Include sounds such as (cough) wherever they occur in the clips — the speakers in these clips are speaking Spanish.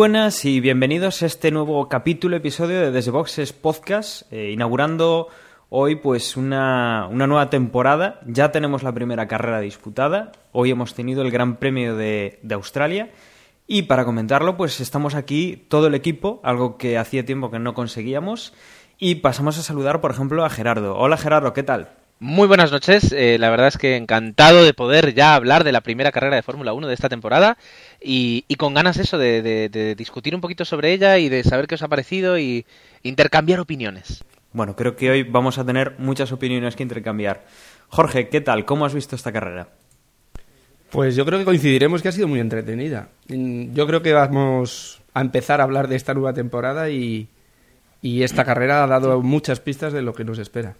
buenas y bienvenidos a este nuevo capítulo, episodio de Desde Boxes Podcast, eh, inaugurando hoy pues una, una, nueva temporada. Ya tenemos la primera carrera disputada, hoy hemos tenido el Gran Premio de, de Australia y para comentarlo pues estamos aquí todo el equipo, algo que hacía tiempo que no conseguíamos y pasamos a saludar por ejemplo a Gerardo. Hola Gerardo, ¿qué tal? Muy buenas noches, eh, la verdad es que encantado de poder ya hablar de la primera carrera de Fórmula 1 de esta temporada y, y con ganas eso de, de, de, discutir un poquito sobre ella y de saber qué os ha parecido y intercambiar opiniones. Bueno, creo que hoy vamos a tener muchas opiniones que intercambiar. Jorge, ¿qué tal? ¿Cómo has visto esta carrera? Pues yo creo que coincidiremos que ha sido muy entretenida. Yo creo que vamos a empezar a hablar de esta nueva temporada y, y esta carrera ha dado muchas pistas de lo que nos espera.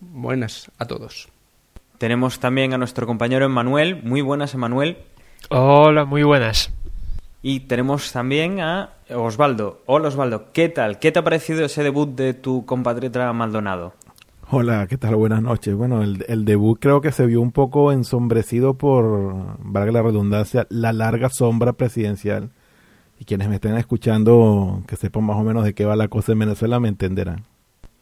Buenas a todos. Tenemos también a nuestro compañero Emanuel. Muy buenas, Emanuel. Hola, muy buenas. Y tenemos también a Osvaldo. Hola, Osvaldo. ¿Qué tal? ¿Qué te ha parecido ese debut de tu compatriota Maldonado? Hola, ¿qué tal? Buenas noches. Bueno, el, el, debut creo que se vio un poco ensombrecido por, valga la redundancia, la larga sombra presidencial. Y quienes me estén escuchando, que sepan más o menos de qué va la cosa en Venezuela, me entenderán.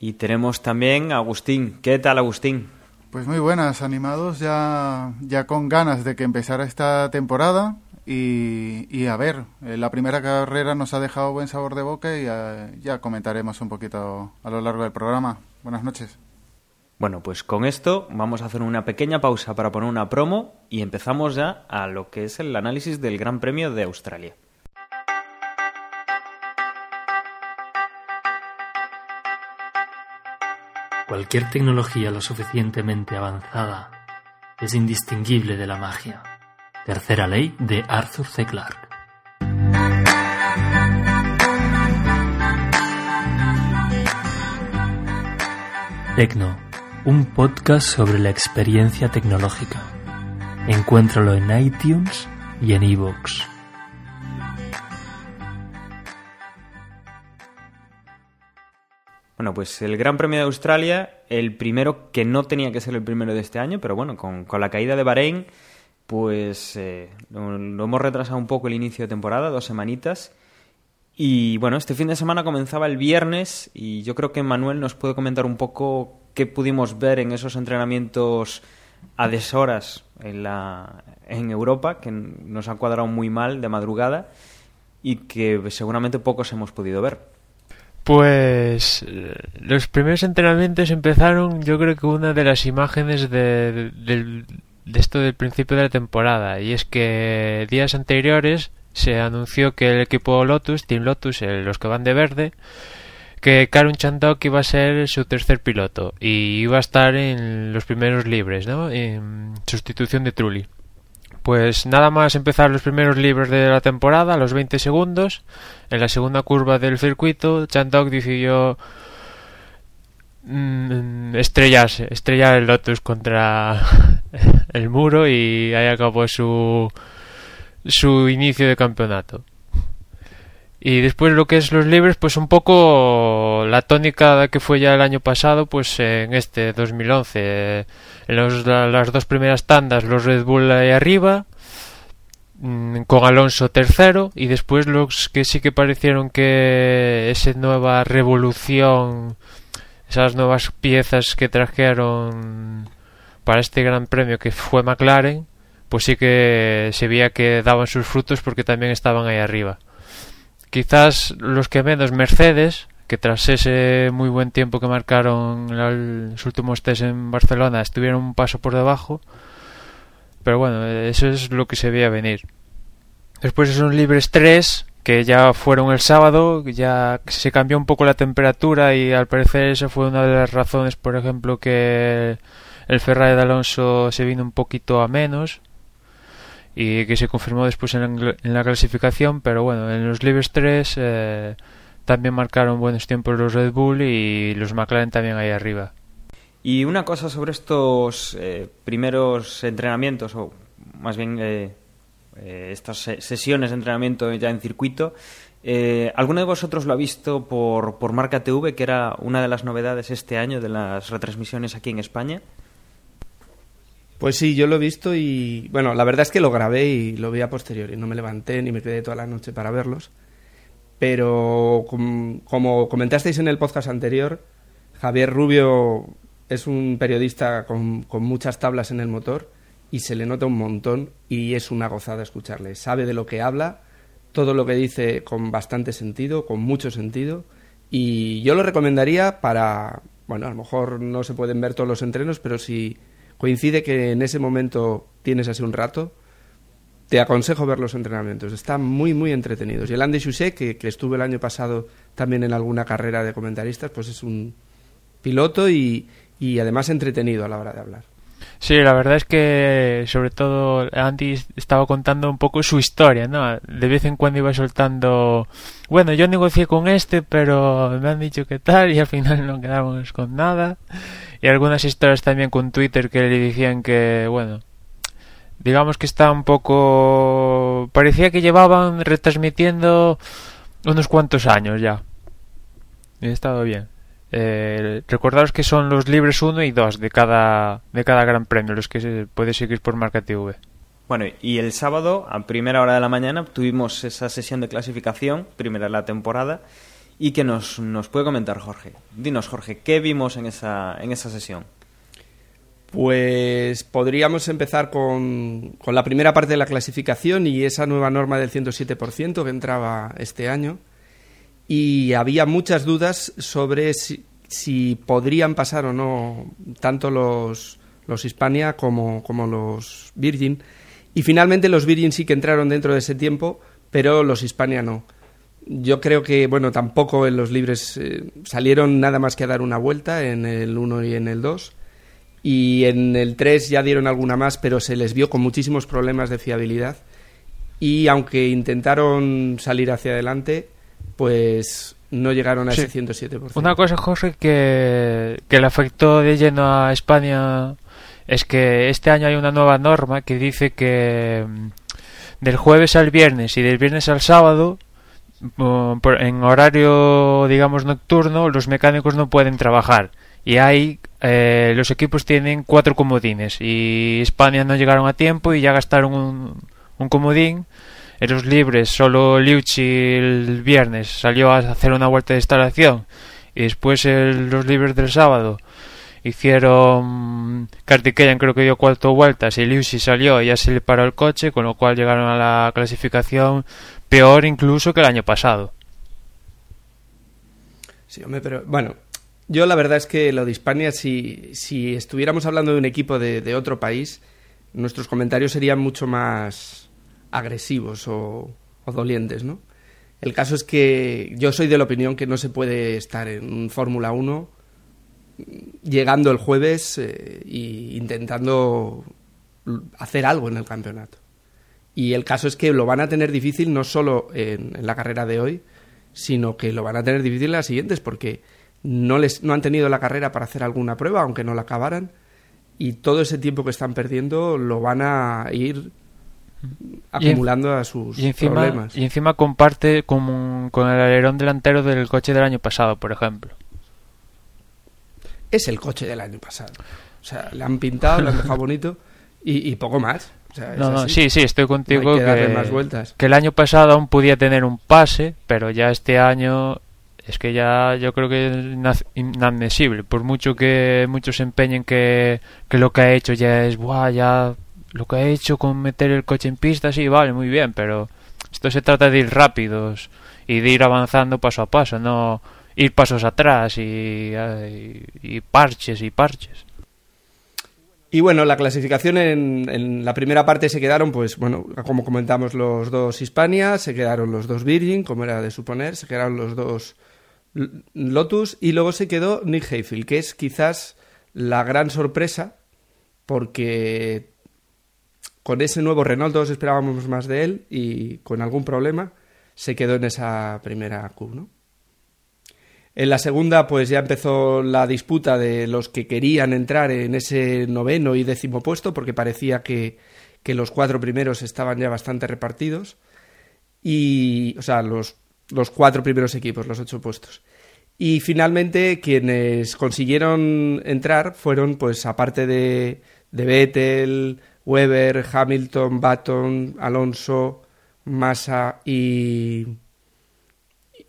Y tenemos también a Agustín. ¿Qué tal, Agustín? Pues muy buenas, animados, ya, ya con ganas de que empezara esta temporada. Y, y a ver, eh, la primera carrera nos ha dejado buen sabor de boca y ya, ya comentaremos un poquito a lo largo del programa. Buenas noches. Bueno, pues con esto vamos a hacer una pequeña pausa para poner una promo y empezamos ya a lo que es el análisis del Gran Premio de Australia. Cualquier tecnología lo suficientemente avanzada es indistinguible de la magia. Tercera ley de Arthur C. Clarke. Tecno, un podcast sobre la experiencia tecnológica. Encuéntralo en iTunes y en iVoox. Bueno, pues el Gran Premio de Australia, el primero que no tenía que ser el primero de este año, pero bueno, con, con la caída de Bahrein, pues eh, lo, hemos retrasado un poco el inicio de temporada, dos semanitas. Y bueno, este fin de semana comenzaba el viernes y yo creo que Manuel nos puede comentar un poco qué pudimos ver en esos entrenamientos a deshoras en, la, en Europa, que nos ha cuadrado muy mal de madrugada y que seguramente pocos hemos podido ver. Pues los primeros entrenamientos empezaron, yo creo que una de las imágenes de, esto del principio de la temporada, y es que días anteriores se anunció que el equipo Lotus, Team Lotus, los que van de verde, que Karun Chandok iba a ser su tercer piloto y iba a estar en los primeros libres, ¿no? En sustitución de Trulli. Pues nada más empezar los primeros libros de la temporada, a los 20 segundos, en la segunda curva del circuito, Chandok decidió mmm, estrellarse, estrellar el Lotus contra (laughs) el muro y ahí acabó su, su inicio de campeonato. Y después lo que es los libres, pues un poco la tónica que fue ya el año pasado, pues en este 2011. En los, las dos primeras tandas, los Red Bull ahí arriba, con Alonso tercero, y después los que sí que parecieron que esa nueva revolución, esas nuevas piezas que trajeron para este gran premio que fue McLaren, pues sí que se veía que daban sus frutos porque también estaban ahí arriba. Quizás los que menos Mercedes, que tras ese muy buen tiempo que marcaron los últimos test en Barcelona, estuvieron un paso por debajo. Pero bueno, eso es lo que se veía venir. Después son libres 3, que ya fueron el sábado, ya se cambió un poco la temperatura y al parecer esa fue una de las razones, por ejemplo, que el Ferrari de Alonso se vino un poquito a menos y que se confirmó después en la, clasificación, pero bueno, en los libres 3 eh, también marcaron buenos tiempos los Red Bull y los McLaren también ahí arriba. Y una cosa sobre estos eh, primeros entrenamientos, o más bien eh, eh, estas se- sesiones de entrenamiento ya en circuito, eh, ¿alguno de vosotros lo ha visto por, por Marca TV, que era una de las novedades este año de las retransmisiones aquí en España? Pues sí, yo lo he visto y bueno, la verdad es que lo grabé y lo vi a posteriori. No me levanté ni me quedé toda la noche para verlos. Pero com- como comentasteis en el podcast anterior, Javier Rubio es un periodista con, con muchas tablas en el motor y se le nota un montón y es una gozada escucharle. Sabe de lo que habla, todo lo que dice con bastante sentido, con mucho sentido. Y yo lo recomendaría para, bueno, a lo mejor no se pueden ver todos los entrenos, pero si coincide que en ese momento tienes así un rato, te aconsejo ver los entrenamientos. Están muy, muy entretenidos. Y el Andy Chouset, que, que estuve el año pasado también en alguna carrera de comentaristas, pues es un piloto y, y además entretenido a la hora de hablar. Sí, la verdad es que sobre todo Andy estaba contando un poco su historia. De vez en cuando iba soltando, bueno, yo negocié con este, pero me han dicho que tal y al final no quedamos con nada. Y algunas historias también con Twitter que le decían que, bueno, digamos que está un poco... Parecía que llevaban retransmitiendo unos cuantos años ya. Y ha estado bien. Eh, recordaros que son los libres 1 y 2 de cada, de cada gran premio, los que se puede seguir por Marca TV. Bueno, y el sábado, a primera hora de la mañana, tuvimos esa sesión de clasificación, primera de la temporada, y que nos, nos puede comentar Jorge. Dinos, Jorge, ¿qué vimos en esa, en esa sesión? Pues podríamos empezar con, con la primera parte de la clasificación y esa nueva norma del 107% que entraba este año. Y había muchas dudas sobre si, si podrían pasar o no tanto los, los Hispania como, como los Virgin. Y finalmente los Virgin sí que entraron dentro de ese tiempo, pero los Hispania no. Yo creo que, bueno, tampoco en los libres eh, salieron nada más que a dar una vuelta en el 1 y en el 2 y en el 3 ya dieron alguna más, pero se les vio con muchísimos problemas de fiabilidad y aunque intentaron salir hacia adelante, pues no llegaron a Sí. ese 107%. Una cosa, Jorge, que, que le afectó de lleno a España es que este año hay una nueva norma que dice que mm, del jueves al viernes y del viernes al sábado, en horario, digamos, nocturno, los mecánicos no pueden trabajar. Y hay, eh, los equipos tienen cuatro comodines y España no llegaron a tiempo y ya gastaron un, un comodín. En los libres, solo Liucci el viernes salió a hacer una vuelta de instalación y después los libres del sábado hicieron Kartikeyan creo que dio cuatro vueltas y Liucci salió y ya se le paró el coche con lo cual llegaron a la clasificación peor incluso que el año pasado Sí, hombre, pero bueno, yo la verdad es que lo de Hispania, si, si estuviéramos hablando de un equipo de, otro país, nuestros comentarios serían mucho más agresivos o, o dolientes, ¿no? El caso es que yo soy de la opinión que no se puede estar en Fórmula 1 llegando el jueves e intentando hacer algo en el campeonato. Y el caso es que lo van a tener difícil no solo en, en la carrera de hoy, sino que lo van a tener difícil en las siguientes porque no les no han tenido la carrera para hacer alguna prueba aunque no la acabaran y todo ese tiempo que están perdiendo lo van a ir acumulando a sus y encima, problemas. y encima comparte con, con el alerón delantero del coche del año pasado por ejemplo Es el coche del año pasado. O sea, le han pintado, le han dejado (laughs) bonito y, y poco más. O sea, es no, no, sí, sí, estoy contigo No que que, más vueltas. que el año pasado aún podía tener un pase, pero ya este año es que ya yo creo que es ina- inadmisible. Por mucho que muchos se empeñen que, que lo que ha hecho ya es, buah, ya lo que ha hecho con meter el coche en pista, sí, vale, muy bien, pero esto se trata de ir rápidos y de ir avanzando paso a paso, no ir pasos atrás y, y, y parches y parches. Y bueno, la clasificación en, en la primera parte se quedaron, pues bueno, como comentamos, los dos Hispania, se quedaron los dos Virgin, como era de suponer, se quedaron los dos Lotus y luego se quedó Nick Hayfield, que es quizás la gran sorpresa porque con ese nuevo Renault todos esperábamos más de él y con algún problema se quedó en esa primera Q, ¿no? En la segunda, pues ya empezó la disputa de los que querían entrar en ese noveno y décimo puesto, porque parecía que, que los cuatro primeros estaban ya bastante repartidos. Y, o sea, los, los cuatro primeros equipos, los ocho puestos. Y finalmente, quienes consiguieron entrar fueron, pues, aparte de, de Vettel, Weber, Hamilton, Baton, Alonso, Massa y.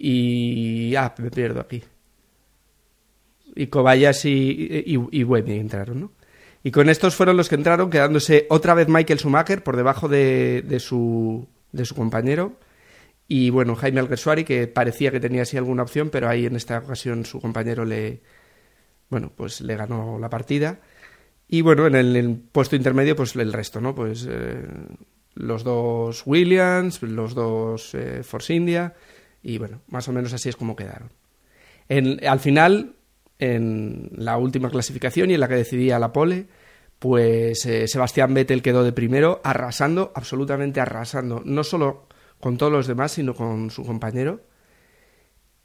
Y. Ah, me pierdo aquí. Y Kobayashi y, y, entraron, ¿no? Y con estos fueron los que entraron, quedándose otra vez Michael Schumacher por debajo de, de, su, de su compañero. Y bueno, Jaime Alguersuari, que parecía que tenía así alguna opción, pero ahí en esta ocasión su compañero le. Bueno, pues le ganó la partida. Y bueno, en el, el puesto intermedio, pues el resto, ¿no? Pues eh, los dos Williams, los dos eh, Force India, y bueno, más o menos así es como quedaron. Al final, en la última clasificación y en la que decidía la pole, pues eh, Sebastián Vettel quedó de primero, arrasando, absolutamente arrasando, no solo con todos los demás, sino con su compañero.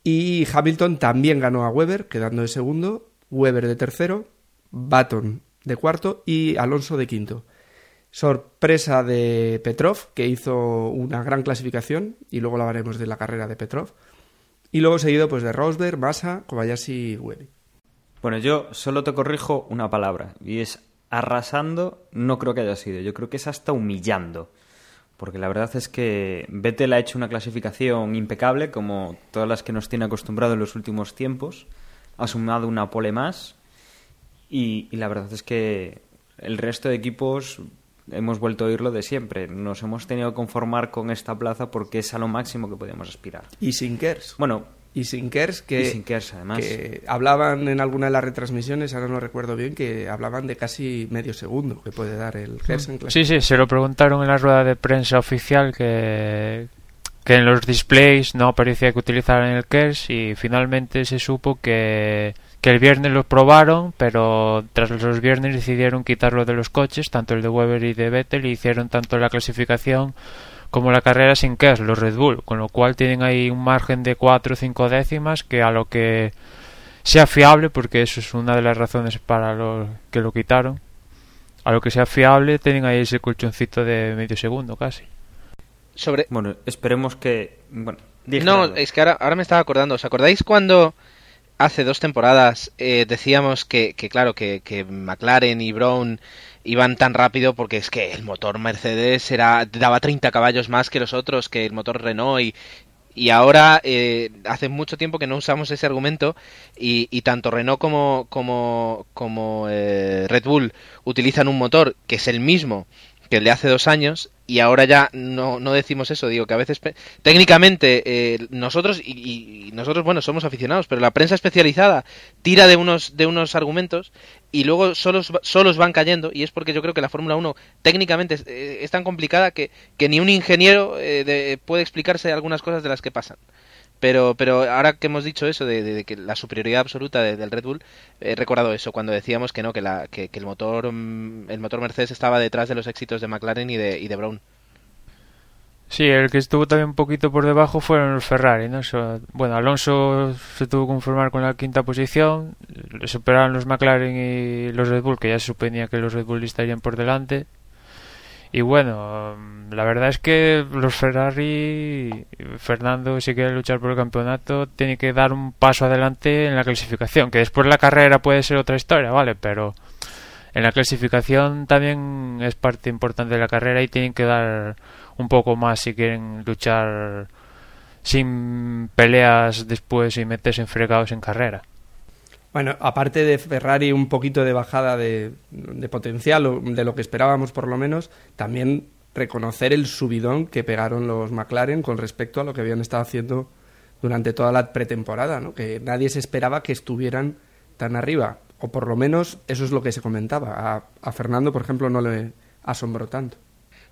Y Hamilton también ganó a Weber, quedando de segundo, Weber de tercero, Baton de cuarto y Alonso de quinto. Sorpresa de Petrov, que hizo una gran clasificación, y luego la hablaremos de la carrera de Petrov. Y luego seguido pues de Rosberg, Massa, Kobayashi y Webby. Bueno, yo solo te corrijo una palabra, y es arrasando, no creo que haya sido, yo creo que es hasta humillando. Porque la verdad es que Vettel ha hecho una clasificación impecable, como todas las que nos tiene acostumbrado en los últimos tiempos. Ha sumado una pole más, y, la verdad es que el resto de equipos hemos vuelto a oírlo de siempre. Nos hemos tenido que conformar con esta plaza porque es a lo máximo que podemos aspirar. Y sin Kers. Bueno, y sin Kers, que, y sin Kers, además. que hablaban en alguna de las retransmisiones, ahora no recuerdo bien, que hablaban de casi medio segundo que puede dar el Kers en Sí, sí, se lo preguntaron en la rueda de prensa oficial que, que en los displays no parecía que utilizaran el Kers y finalmente se supo que que el viernes lo probaron, pero tras los viernes decidieron quitarlo de los coches, tanto el de Weber y de Vettel, y hicieron tanto la clasificación como la carrera sin KERS, los Red Bull, con lo cual tienen ahí un margen de 4 o 5 décimas que a lo que sea fiable, porque eso es una de las razones para lo que lo quitaron, a lo que sea fiable tienen ahí ese colchoncito de medio segundo casi. Sobre... Bueno, esperemos que... Bueno, no, es que ahora, ahora me estaba acordando, ¿os acordáis cuando hace dos temporadas eh, decíamos que, claro, que, que, McLaren y Brown iban tan rápido porque es que el motor Mercedes era, daba 30 caballos más que los otros, que el motor Renault y, y ahora eh, hace mucho tiempo que no usamos ese argumento y, y tanto Renault como, como, como eh, Red Bull utilizan un motor que es el mismo que el de hace dos años y ahora ya no, no decimos eso, digo que a veces técnicamente eh, nosotros y, nosotros bueno somos aficionados, pero la prensa especializada tira de unos de unos argumentos y luego solos, solos van cayendo y es porque yo creo que la Fórmula 1 técnicamente es, eh, es, tan complicada que, que ni un ingeniero eh, de, puede explicarse algunas cosas de las que pasan. Pero, pero ahora que hemos dicho eso de, que la superioridad absoluta de, del Red Bull, he recordado eso cuando decíamos que no, que, la, que, el motor el motor Mercedes estaba detrás de los éxitos de McLaren y de, y de Brown. Sí, el que estuvo también un poquito por debajo fueron los Ferrari, ¿no? bueno, Alonso se tuvo que conformar con la quinta posición, le superaron los McLaren y los Red Bull, que ya se suponía que los Red Bull estarían por delante, y bueno, la verdad es que los Ferrari, Fernando, si quiere luchar por el campeonato, tiene que dar un paso adelante en la clasificación. Que después la carrera puede ser otra historia, ¿vale? Pero en la clasificación también es parte importante de la carrera y tienen que dar un poco más si quieren luchar sin peleas después y meterse en fregados en carrera. Bueno, aparte de Ferrari un poquito de bajada de, potencial, de lo que esperábamos por lo menos, también reconocer el subidón que pegaron los McLaren con respecto a lo que habían estado haciendo durante toda la pretemporada, ¿no? que nadie se esperaba que estuvieran tan arriba, o por lo menos eso es lo que se comentaba. A, a Fernando, por ejemplo, no le asombró tanto.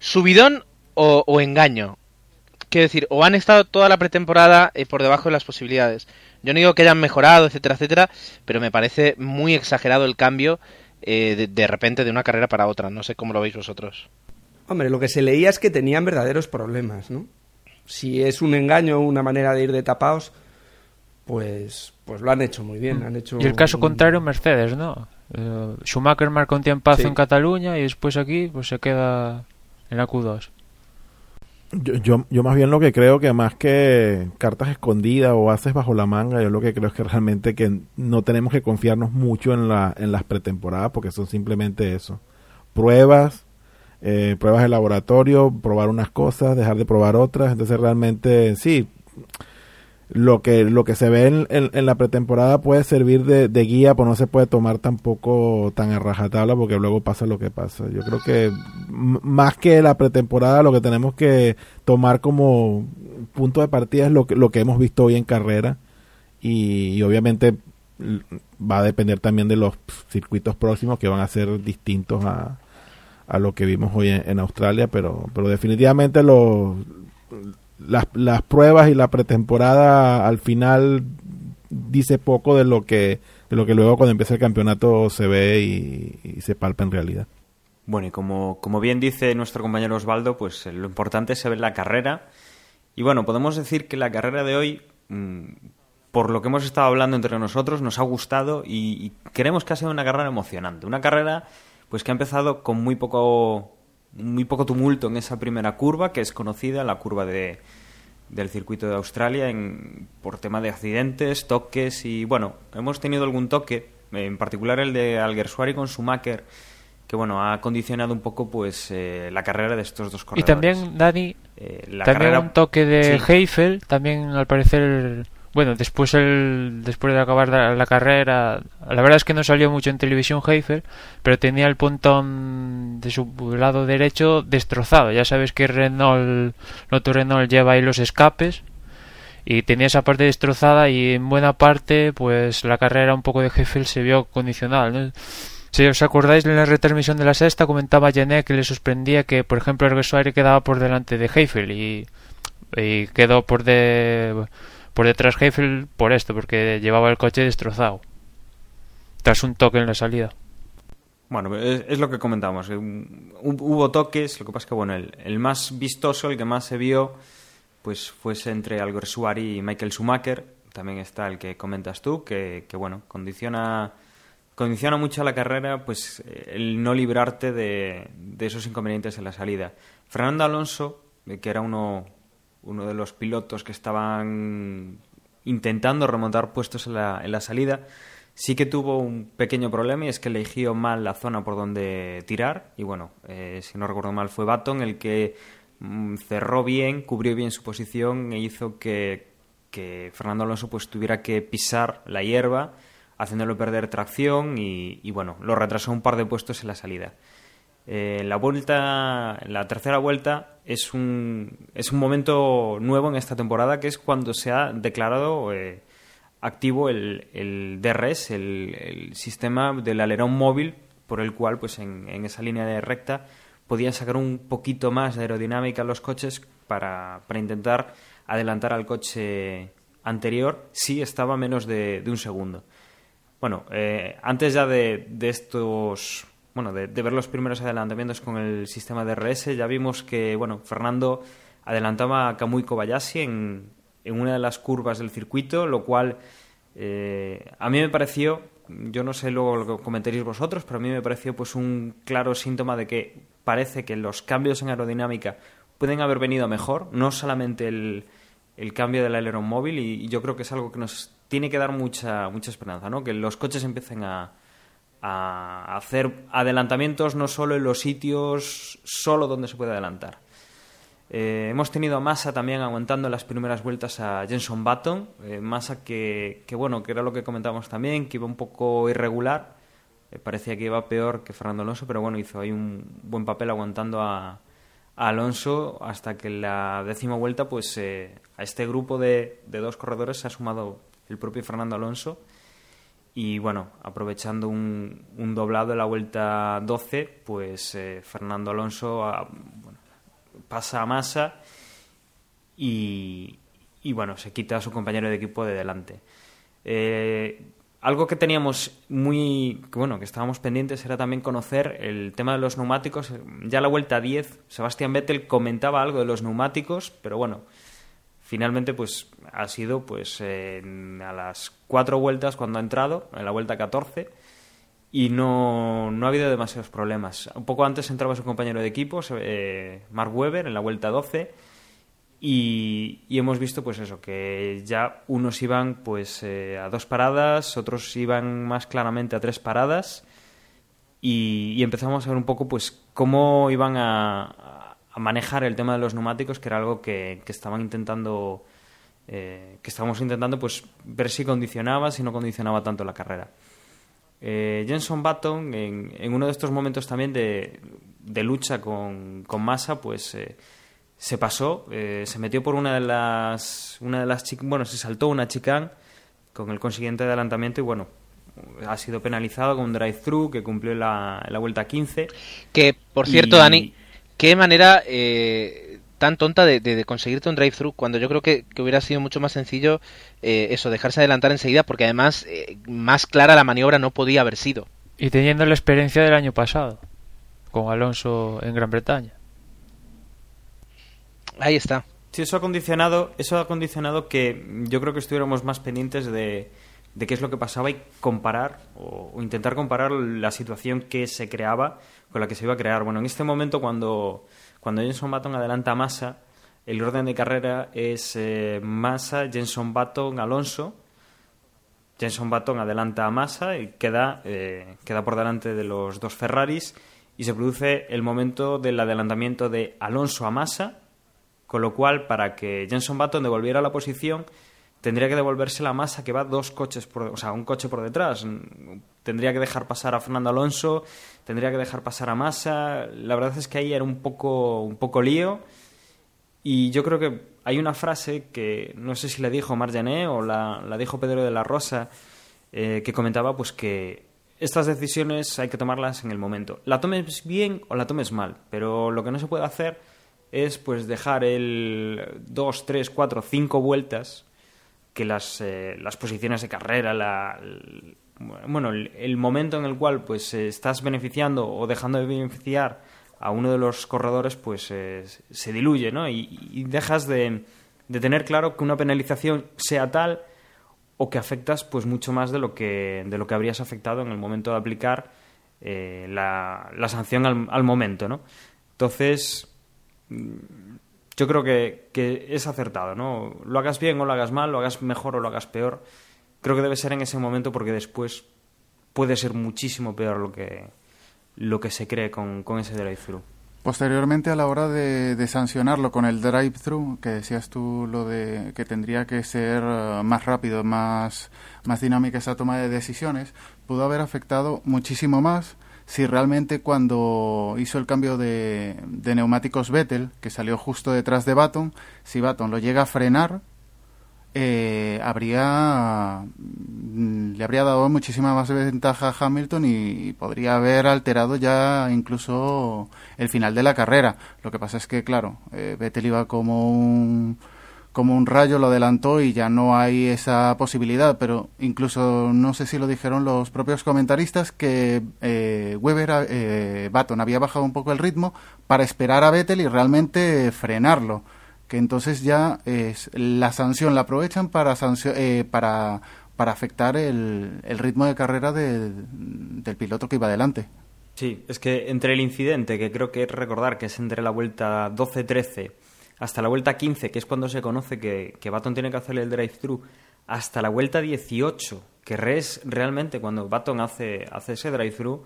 ¿Subidón o, o engaño? Quiero decir, o han estado toda la pretemporada eh, por debajo de las posibilidades. Yo no digo que hayan mejorado, etcétera, etcétera, pero me parece muy exagerado el cambio eh, de, de, repente de una carrera para otra. No sé cómo lo veis vosotros. Hombre, lo que se leía es que tenían verdaderos problemas, ¿no? Si es un engaño o una manera de ir de tapados, pues, pues lo han hecho muy bien. Han hecho Y el caso un- contrario, Mercedes, ¿no? Eh, Schumacher marca un tiempazo Sí. en Cataluña y después aquí pues se queda en la Q2. Yo, yo, yo más bien lo que creo que más que cartas escondidas o haces bajo la manga, yo lo que creo es que realmente que no tenemos que confiarnos mucho en, la, en las pretemporadas porque son simplemente eso. Pruebas, eh, pruebas de laboratorio, probar unas cosas, dejar de probar otras. Entonces realmente sí, lo que lo que se ve en, en- la pretemporada puede servir de, de guía, pero no se puede tomar tampoco tan a rajatabla porque luego pasa lo que pasa. Yo creo que más que la pretemporada lo que tenemos que tomar como punto de partida es lo que, lo que hemos visto hoy en carrera y, obviamente va a depender también de los circuitos próximos que van a ser distintos a, a lo que vimos hoy en, en Australia, pero, pero definitivamente los las, las pruebas y la pretemporada al final dice poco de lo que de lo que luego cuando empieza el campeonato se ve y, se palpa en realidad. Bueno, y como, como bien dice nuestro compañero Osvaldo, pues eh, lo importante es saber la carrera. Y bueno, podemos decir que la carrera de hoy, mm, por lo que hemos estado hablando entre nosotros, nos ha gustado y, y creemos que ha sido una carrera emocionante. Una carrera pues que ha empezado con muy poco, muy poco tumulto en esa primera curva, que es conocida, la curva de, del circuito de Australia, en, por tema de accidentes, toques y bueno, hemos tenido algún toque, en particular el de Alguersuari con Schumacher, que bueno, ha condicionado un poco pues eh, la carrera de estos dos Y corredores. también, Dani, Eh, la también carrera- un toque de Sí. Heifel, también al parecer, bueno, después el, después de acabar la, carrera, la verdad es que no salió mucho en televisión Heifel, pero tenía el pontón de su lado derecho destrozado. Ya sabes que Renault, Loto Renault lleva ahí los escapes y tenía esa parte destrozada y en buena parte pues la carrera un poco de Heifel se vio condicionada. ¿no? Si os acordáis en la retransmisión de la sexta comentaba Janet que le sorprendía que por ejemplo Erguesuari quedaba por delante de Heifel y, y quedó por de por detrás Heifel por esto porque llevaba el coche destrozado tras un toque en la salida. Bueno, es, lo que comentábamos. eh, Hubo toques, lo que pasa es que bueno, el, más vistoso, el que más se vio, pues fuese entre Alguersuari y Michael Schumacher. También está el que comentas tú, que, que, bueno, condiciona, condiciona mucho a la carrera, pues eh, el no librarte de, de esos inconvenientes en la salida. Fernando Alonso, eh, que era uno, uno de los pilotos que estaban intentando remontar puestos en la, en la salida, sí que tuvo un pequeño problema y es que eligió mal la zona por donde tirar y bueno, eh, si no recuerdo mal fue Baton el que mm, cerró bien, cubrió bien su posición e hizo que, que Fernando Alonso pues tuviera que pisar la hierba haciéndolo perder tracción y, y, bueno, lo retrasó un par de puestos en la salida. Eh, la vuelta, la tercera vuelta es un, es un momento nuevo en esta temporada que es cuando se ha declarado eh, activo el, el DRS, el, el sistema del alerón móvil por el cual pues en, en esa línea de recta podían sacar un poquito más de aerodinámica los coches para, para intentar adelantar al coche anterior si estaba menos de, de un segundo. Bueno, eh, antes ya de, de estos, bueno, de, ver los primeros adelantamientos con el sistema de RS, ya vimos que, bueno, Fernando adelantaba a Kamui Kobayashi en, en una de las curvas del circuito, lo cual eh, a mí me pareció, yo no sé luego lo que comentaréis vosotros, pero a mí me pareció pues un claro síntoma de que parece que los cambios en aerodinámica pueden haber venido mejor, no solamente el, el cambio del alerón móvil, y, y, yo creo que es algo que nos tiene que dar mucha, mucha esperanza, ¿no? que los coches empiecen a, a hacer adelantamientos no solo en los sitios solo donde se puede adelantar. Eh, hemos tenido a Massa también aguantando las primeras vueltas a Jenson Button. Eh, Massa que, que, bueno, que era lo que comentábamos también, que iba un poco irregular. Eh, parecía que iba peor que Fernando Alonso, pero bueno, hizo ahí un buen papel aguantando a, Alonso hasta que en la décima vuelta, pues eh, a este grupo de, de, dos corredores se ha sumado el propio Fernando Alonso. Y bueno, aprovechando un, un doblado de la vuelta 12, pues eh, Fernando Alonso a, bueno, pasa a Massa y, bueno, se quita a su compañero de equipo de delante. Eh, algo que teníamos muy, bueno, que estábamos pendientes era también conocer el tema de los neumáticos. Ya la vuelta 10, Sebastián Vettel comentaba algo de los neumáticos, pero bueno, finalmente pues ha sido pues a las cuatro vueltas cuando ha entrado, en la vuelta 14, y no, no ha habido demasiados problemas. Un poco antes entraba su compañero de equipo, eh, Mark Webber, en la vuelta 12, y, hemos visto pues eso, que ya unos iban pues eh, a dos paradas, otros iban más claramente a tres paradas, y, empezamos a ver un poco pues cómo iban a, a, manejar el tema de los neumáticos, que era algo que, que estaban intentando... Eh, que estábamos intentando pues ver si condicionaba, si no condicionaba tanto la carrera. Eh, Jenson Button, en, uno de estos momentos también de, lucha con, con Massa, pues eh, se pasó, eh, se metió por una de las, una de las bueno, se saltó una chicane con el consiguiente adelantamiento y bueno, ha sido penalizado con un drive-thru que cumplió la, la vuelta 15. Que, por cierto, Dani, qué manera eh, tan tonta de, conseguirte un drive-thru cuando yo creo que, hubiera sido mucho más sencillo eh, eso, dejarse adelantar enseguida porque además eh, más clara la maniobra no podía haber sido. Y teniendo la experiencia del año pasado con Alonso en Gran Bretaña. Ahí está. Sí, eso ha condicionado, eso ha condicionado que yo creo que estuviéramos más pendientes de, de qué es lo que pasaba y comparar o, intentar comparar la situación que se creaba con la que se iba a crear. Bueno, en este momento cuando cuando Jenson Button adelanta a Massa, el orden de carrera es eh, Massa, Jenson Button, Alonso. Jenson Button adelanta a Massa y queda, eh, queda por delante de los dos Ferraris y se produce el momento del adelantamiento de Alonso a Massa, con lo cual para que Jenson Button devolviera la posición tendría que devolverse la masa que va dos coches por, o sea, un coche por detrás. Tendría que dejar pasar a Fernando Alonso, tendría que dejar pasar a Massa. La verdad es que ahí era un poco, un poco lío. Y yo creo que hay una frase que no sé si la dijo Marjané o la, la, dijo Pedro de la Rosa, eh, que comentaba pues que estas decisiones hay que tomarlas en el momento. La tomes bien o la tomes mal, pero lo que no se puede hacer es pues dejar el dos, tres, cuatro, cinco vueltas que las, eh, las posiciones de carrera, la, bueno, el, momento en el cual pues eh, estás beneficiando o dejando de beneficiar a uno de los corredores, pues eh, se diluye, ¿no? Y, dejas de, de, tener claro que una penalización sea tal o que afectas pues mucho más de lo que, de lo que habrías afectado en el momento de aplicar la, la, sanción al, al momento, ¿no? Entonces, yo creo que, que, es acertado, ¿no? Lo hagas bien o lo hagas mal, lo hagas mejor o lo hagas peor. Creo que debe ser en ese momento porque después puede ser muchísimo peor lo que, lo que se cree con, con ese drive-thru. Posteriormente, a la hora de, de sancionarlo con el drive-thru, que decías tú lo de que tendría que ser eh, más rápido, más, más dinámica esa toma de decisiones, pudo haber afectado muchísimo más si realmente cuando hizo el cambio de, neumáticos Vettel, que salió justo detrás de Baton, si Baton lo llega a frenar, eh, habría mm, le habría dado muchísima más ventaja a Hamilton y, podría haber alterado ya incluso el final de la carrera. Lo que pasa es que, claro, eh, Vettel iba como un como un rayo lo adelantó y ya no hay esa posibilidad, pero incluso no sé si lo dijeron los propios comentaristas que eh, Weber, eh, Baton había bajado un poco el ritmo para esperar a Vettel y realmente frenarlo, que entonces ya es, la sanción la aprovechan para, eh, para, para afectar el, el ritmo de carrera del piloto que iba adelante. Sí, es que entre el incidente, que creo que es recordar que es entre la vuelta 12-13 hasta la vuelta 15, que es cuando se conoce que, que Baton tiene que hacer el drive-thru, hasta la vuelta 18, que es realmente cuando Baton hace, hace ese drive-thru,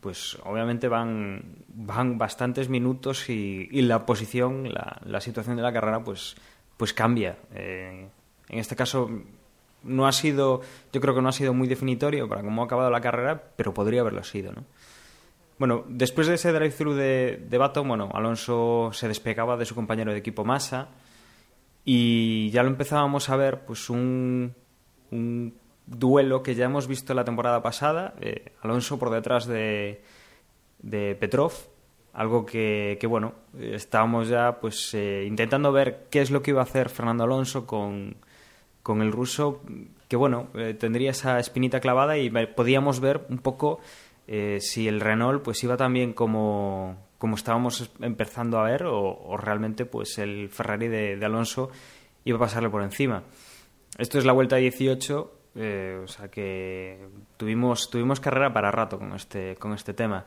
pues obviamente van, van bastantes minutos y, la posición, la, la, situación de la carrera, pues, pues cambia. Eh, en este caso no ha sido, yo creo que no ha sido muy definitorio para cómo ha acabado la carrera, pero podría haberlo sido, ¿no? Bueno, después de ese drive-thru de, de Baton, bueno, Alonso se despegaba de su compañero de equipo Massa y ya lo empezábamos a ver, pues un, duelo que ya hemos visto la temporada pasada, eh, Alonso por detrás de, de Petrov, algo que, que, bueno, estábamos ya pues eh, intentando ver qué es lo que iba a hacer Fernando Alonso con, con el ruso, que bueno, eh, tendría esa espinita clavada y podíamos ver un poco eh, si el Renault pues iba también como, como estábamos empezando a ver o, realmente pues el Ferrari de, Alonso iba a pasarle por encima. Esto es la vuelta 18, eh, o sea que tuvimos, tuvimos carrera para rato con este, con este tema.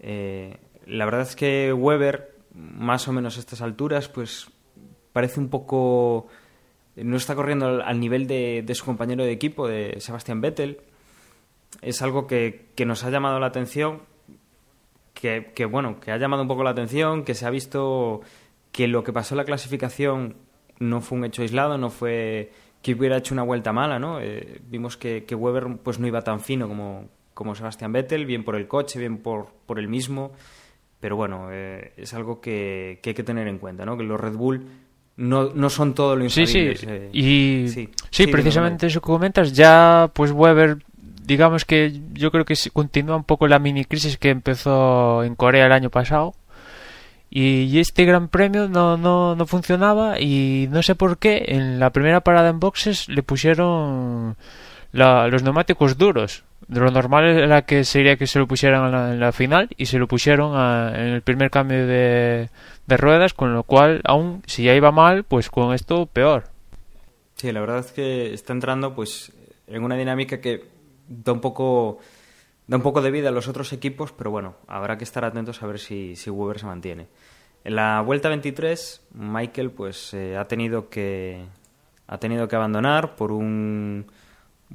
Eh, la verdad es que Weber, más o menos a estas alturas, pues parece un poco... No está corriendo al, nivel de, de, su compañero de equipo, de Sebastian Vettel. Es algo que, que nos ha llamado la atención, que, que, bueno, que ha llamado un poco la atención, que se ha visto que lo que pasó en la clasificación no fue un hecho aislado, no fue que hubiera hecho una vuelta mala, ¿no? Eh, vimos que, que, Weber pues no iba tan fino como, como Sebastian Vettel, bien por el coche, bien por, por el mismo, pero bueno, eh, es algo que, que, hay que tener en cuenta, ¿no? Que los Red Bull no, no son todo lo. Sí, sí, eh. y sí, sí precisamente eso que comentas, ya pues Weber digamos que yo creo que continúa un poco la mini crisis que empezó en Corea el año pasado y este gran premio no, no, no funcionaba y no sé por qué en la primera parada en boxes le pusieron los neumáticos duros. De lo normal era que sería que se lo pusieran en la, final y se lo pusieron en el primer cambio de, de, ruedas, con lo cual, aún si ya iba mal, pues con esto peor. Sí, la verdad es que está entrando pues en una dinámica que da un poco da un poco de vida a los otros equipos, pero bueno, habrá que estar atentos a ver si, si Weber se mantiene. En la vuelta 23, Michael pues eh, ha tenido que ha tenido que abandonar por un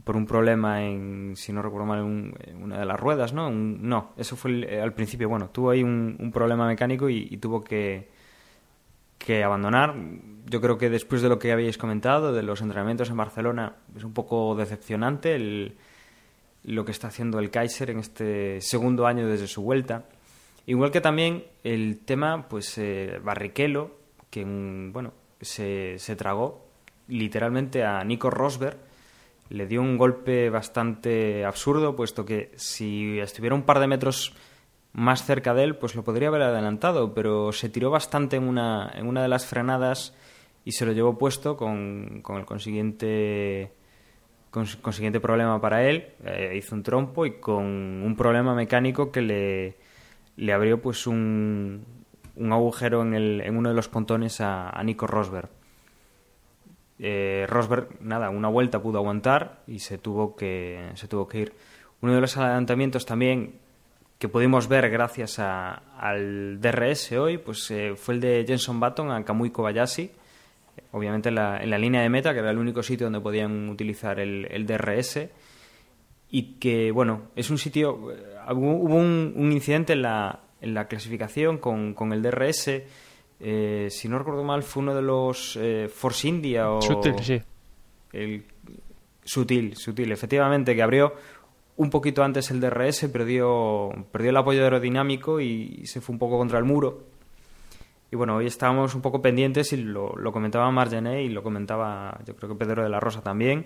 por un problema en, si no recuerdo mal, en una de las ruedas, ¿no? no, eso fue eh, al principio. Bueno, tuvo ahí un, un problema mecánico y, tuvo que, que abandonar. Yo creo que después de lo que habéis comentado, de los entrenamientos en Barcelona, es un poco decepcionante el, lo que está haciendo el Kaiser en este segundo año desde su vuelta. Igual que también el tema, pues, eh, Barrichello, que, bueno, se, se, tragó literalmente a Nico Rosberg, le dio un golpe bastante absurdo, puesto que si estuviera un par de metros más cerca de él, pues lo podría haber adelantado, pero se tiró bastante en una, en una de las frenadas y se lo llevó puesto con, con el consiguiente consiguiente problema para él, eh, hizo un trompo y con un problema mecánico que le, le abrió pues un, un agujero en, el, en, uno de los pontones a, Nico Rosberg. Eh, Rosberg, nada, una vuelta pudo aguantar y se tuvo que, se tuvo que ir. Uno de los adelantamientos también que pudimos ver gracias a, al DRS hoy pues eh, fue el de Jenson Button a Kamui Kobayashi obviamente en la, en la, línea de meta, que era el único sitio donde podían utilizar el, el DRS, y que, bueno, es un sitio... Eh, hubo un, un incidente en la, en la clasificación con, con el DRS, eh, si no recuerdo mal, fue uno de los eh, Force India o... Sutil, sí. El, sutil, sutil, efectivamente, que abrió un poquito antes el DRS, perdió, perdió el apoyo aerodinámico y se fue un poco contra el muro y bueno, hoy estábamos un poco pendientes y lo, comentaba Margené y lo comentaba yo creo que Pedro de la Rosa también,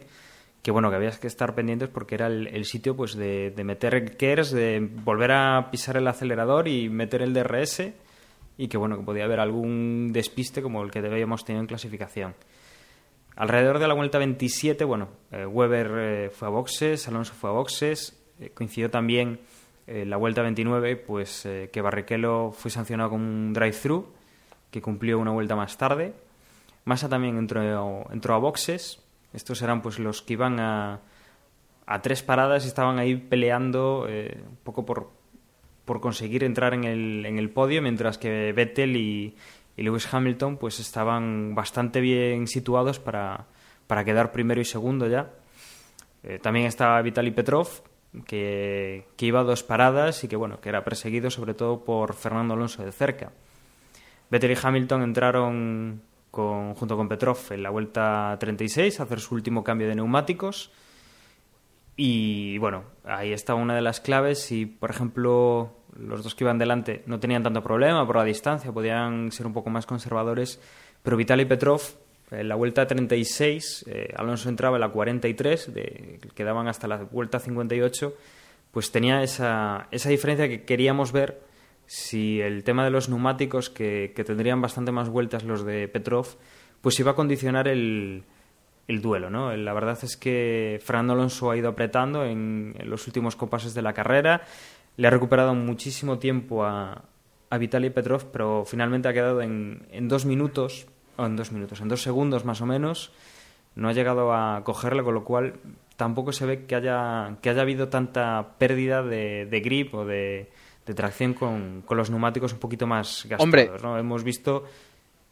que bueno, que había que estar pendientes porque era el, sitio pues de, de meter KERS, de volver a pisar el acelerador y meter el DRS y que bueno, que podía haber algún despiste como el que debíamos tener en clasificación. Alrededor de la vuelta 27, bueno, eh, Weber eh, fue a boxes, Alonso fue a boxes, eh, coincidió también la vuelta 29, pues que Barrichello fue sancionado con un drive-thru que cumplió una vuelta más tarde. Massa también entró, entró a boxes. Estos eran pues los que iban a, a tres paradas y estaban ahí peleando eh, un poco por, por conseguir entrar en el, en el podio, mientras que Vettel y, y Lewis Hamilton pues estaban bastante bien situados para, para quedar primero y segundo ya. Eh, también estaba Vitaly Petrov, que, que iba a dos paradas y que bueno, que era perseguido sobre todo por Fernando Alonso de cerca. Vettel y Hamilton entraron junto con Petrov en la vuelta 36 a hacer su último cambio de neumáticos. Y bueno, ahí está una de las claves. Si, por ejemplo, los dos que iban delante no tenían tanto problema por la distancia, podían ser un poco más conservadores. Pero Vitaly Petrov, en la vuelta 36, eh, Alonso entraba en la 43, de, quedaban hasta la vuelta 58, pues tenía esa, esa diferencia que queríamos ver si el tema de los neumáticos, que, tendrían bastante más vueltas los de Petrov, pues iba a condicionar el, el duelo, ¿no? La verdad es que Fernando Alonso ha ido apretando en, los últimos compases de la carrera, le ha recuperado muchísimo tiempo a, a Vitaly Petrov, pero finalmente ha quedado en, en dos minutos o en dos minutos, en dos segundos más o menos, no ha llegado a cogerle, con lo cual tampoco se ve que haya, que haya habido tanta pérdida de, de grip o de, de tracción con, con, los neumáticos un poquito más gastados. Hombre, ¿no? Hemos visto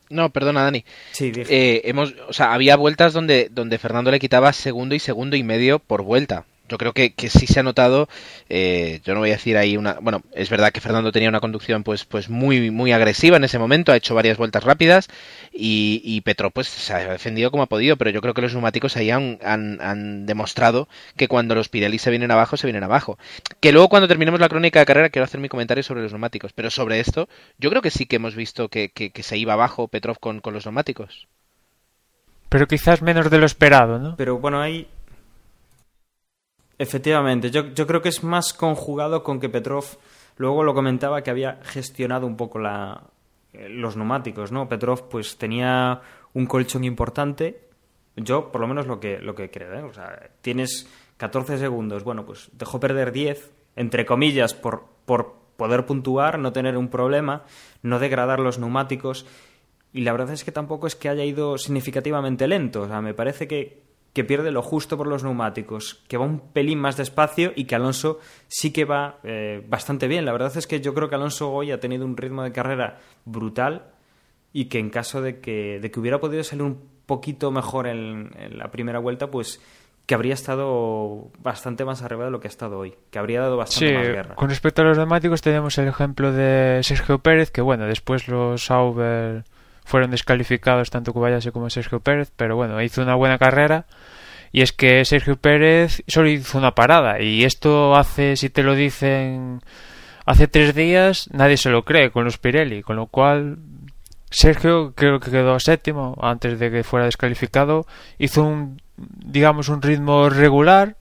no, perdona, Dani. Sí, eh, hemos, o sea, había vueltas donde, donde Fernando le quitaba segundo y segundo y medio por vuelta yo creo que, que sí se ha notado, eh, yo no voy a decir ahí una, bueno, es verdad que Fernando tenía una conducción pues, pues muy, muy agresiva en ese momento, ha hecho varias vueltas rápidas y, y Petro pues se ha defendido como ha podido, pero yo creo que los neumáticos ahí han, han, han, demostrado que cuando los Pirelli se vienen abajo, se vienen abajo. Que luego cuando terminemos la crónica de carrera quiero hacer mi comentario sobre los neumáticos, pero sobre esto yo creo que sí que hemos visto que, que, que se iba abajo Petrov con, con los neumáticos. Pero quizás menos de lo esperado, ¿no? Pero bueno, hay, Efectivamente, yo, yo, creo que es más conjugado con que Petrov luego lo comentaba que había gestionado un poco la, eh, los neumáticos, ¿no? Petrov pues tenía un colchón importante, yo por lo menos lo que, lo que creo, ¿eh? O sea, tienes 14 segundos, bueno, pues dejó perder 10, entre comillas, por, por poder puntuar, no tener un problema, no degradar los neumáticos, y la verdad es que tampoco es que haya ido significativamente lento, o sea, me parece que, que pierde lo justo por los neumáticos, que va un pelín más despacio y que Alonso sí que va eh, bastante bien. La verdad es que yo creo que Alonso hoy ha tenido un ritmo de carrera brutal y que en caso de que, de que hubiera podido salir un poquito mejor en, en, la primera vuelta, pues que habría estado bastante más arriba de lo que ha estado hoy, que habría dado bastante sí, más guerra. Con respecto a los neumáticos tenemos el ejemplo de Sergio Pérez, que bueno, después los Sauber fueron descalificados tanto Kobayashi como Sergio Pérez, pero bueno, hizo una buena carrera. Y es que Sergio Pérez solo hizo una parada. Y esto hace, si te lo dicen hace tres días, nadie se lo cree con los Pirelli. Con lo cual, Sergio creo que quedó séptimo antes de que fuera descalificado. Hizo un, digamos, un ritmo regular.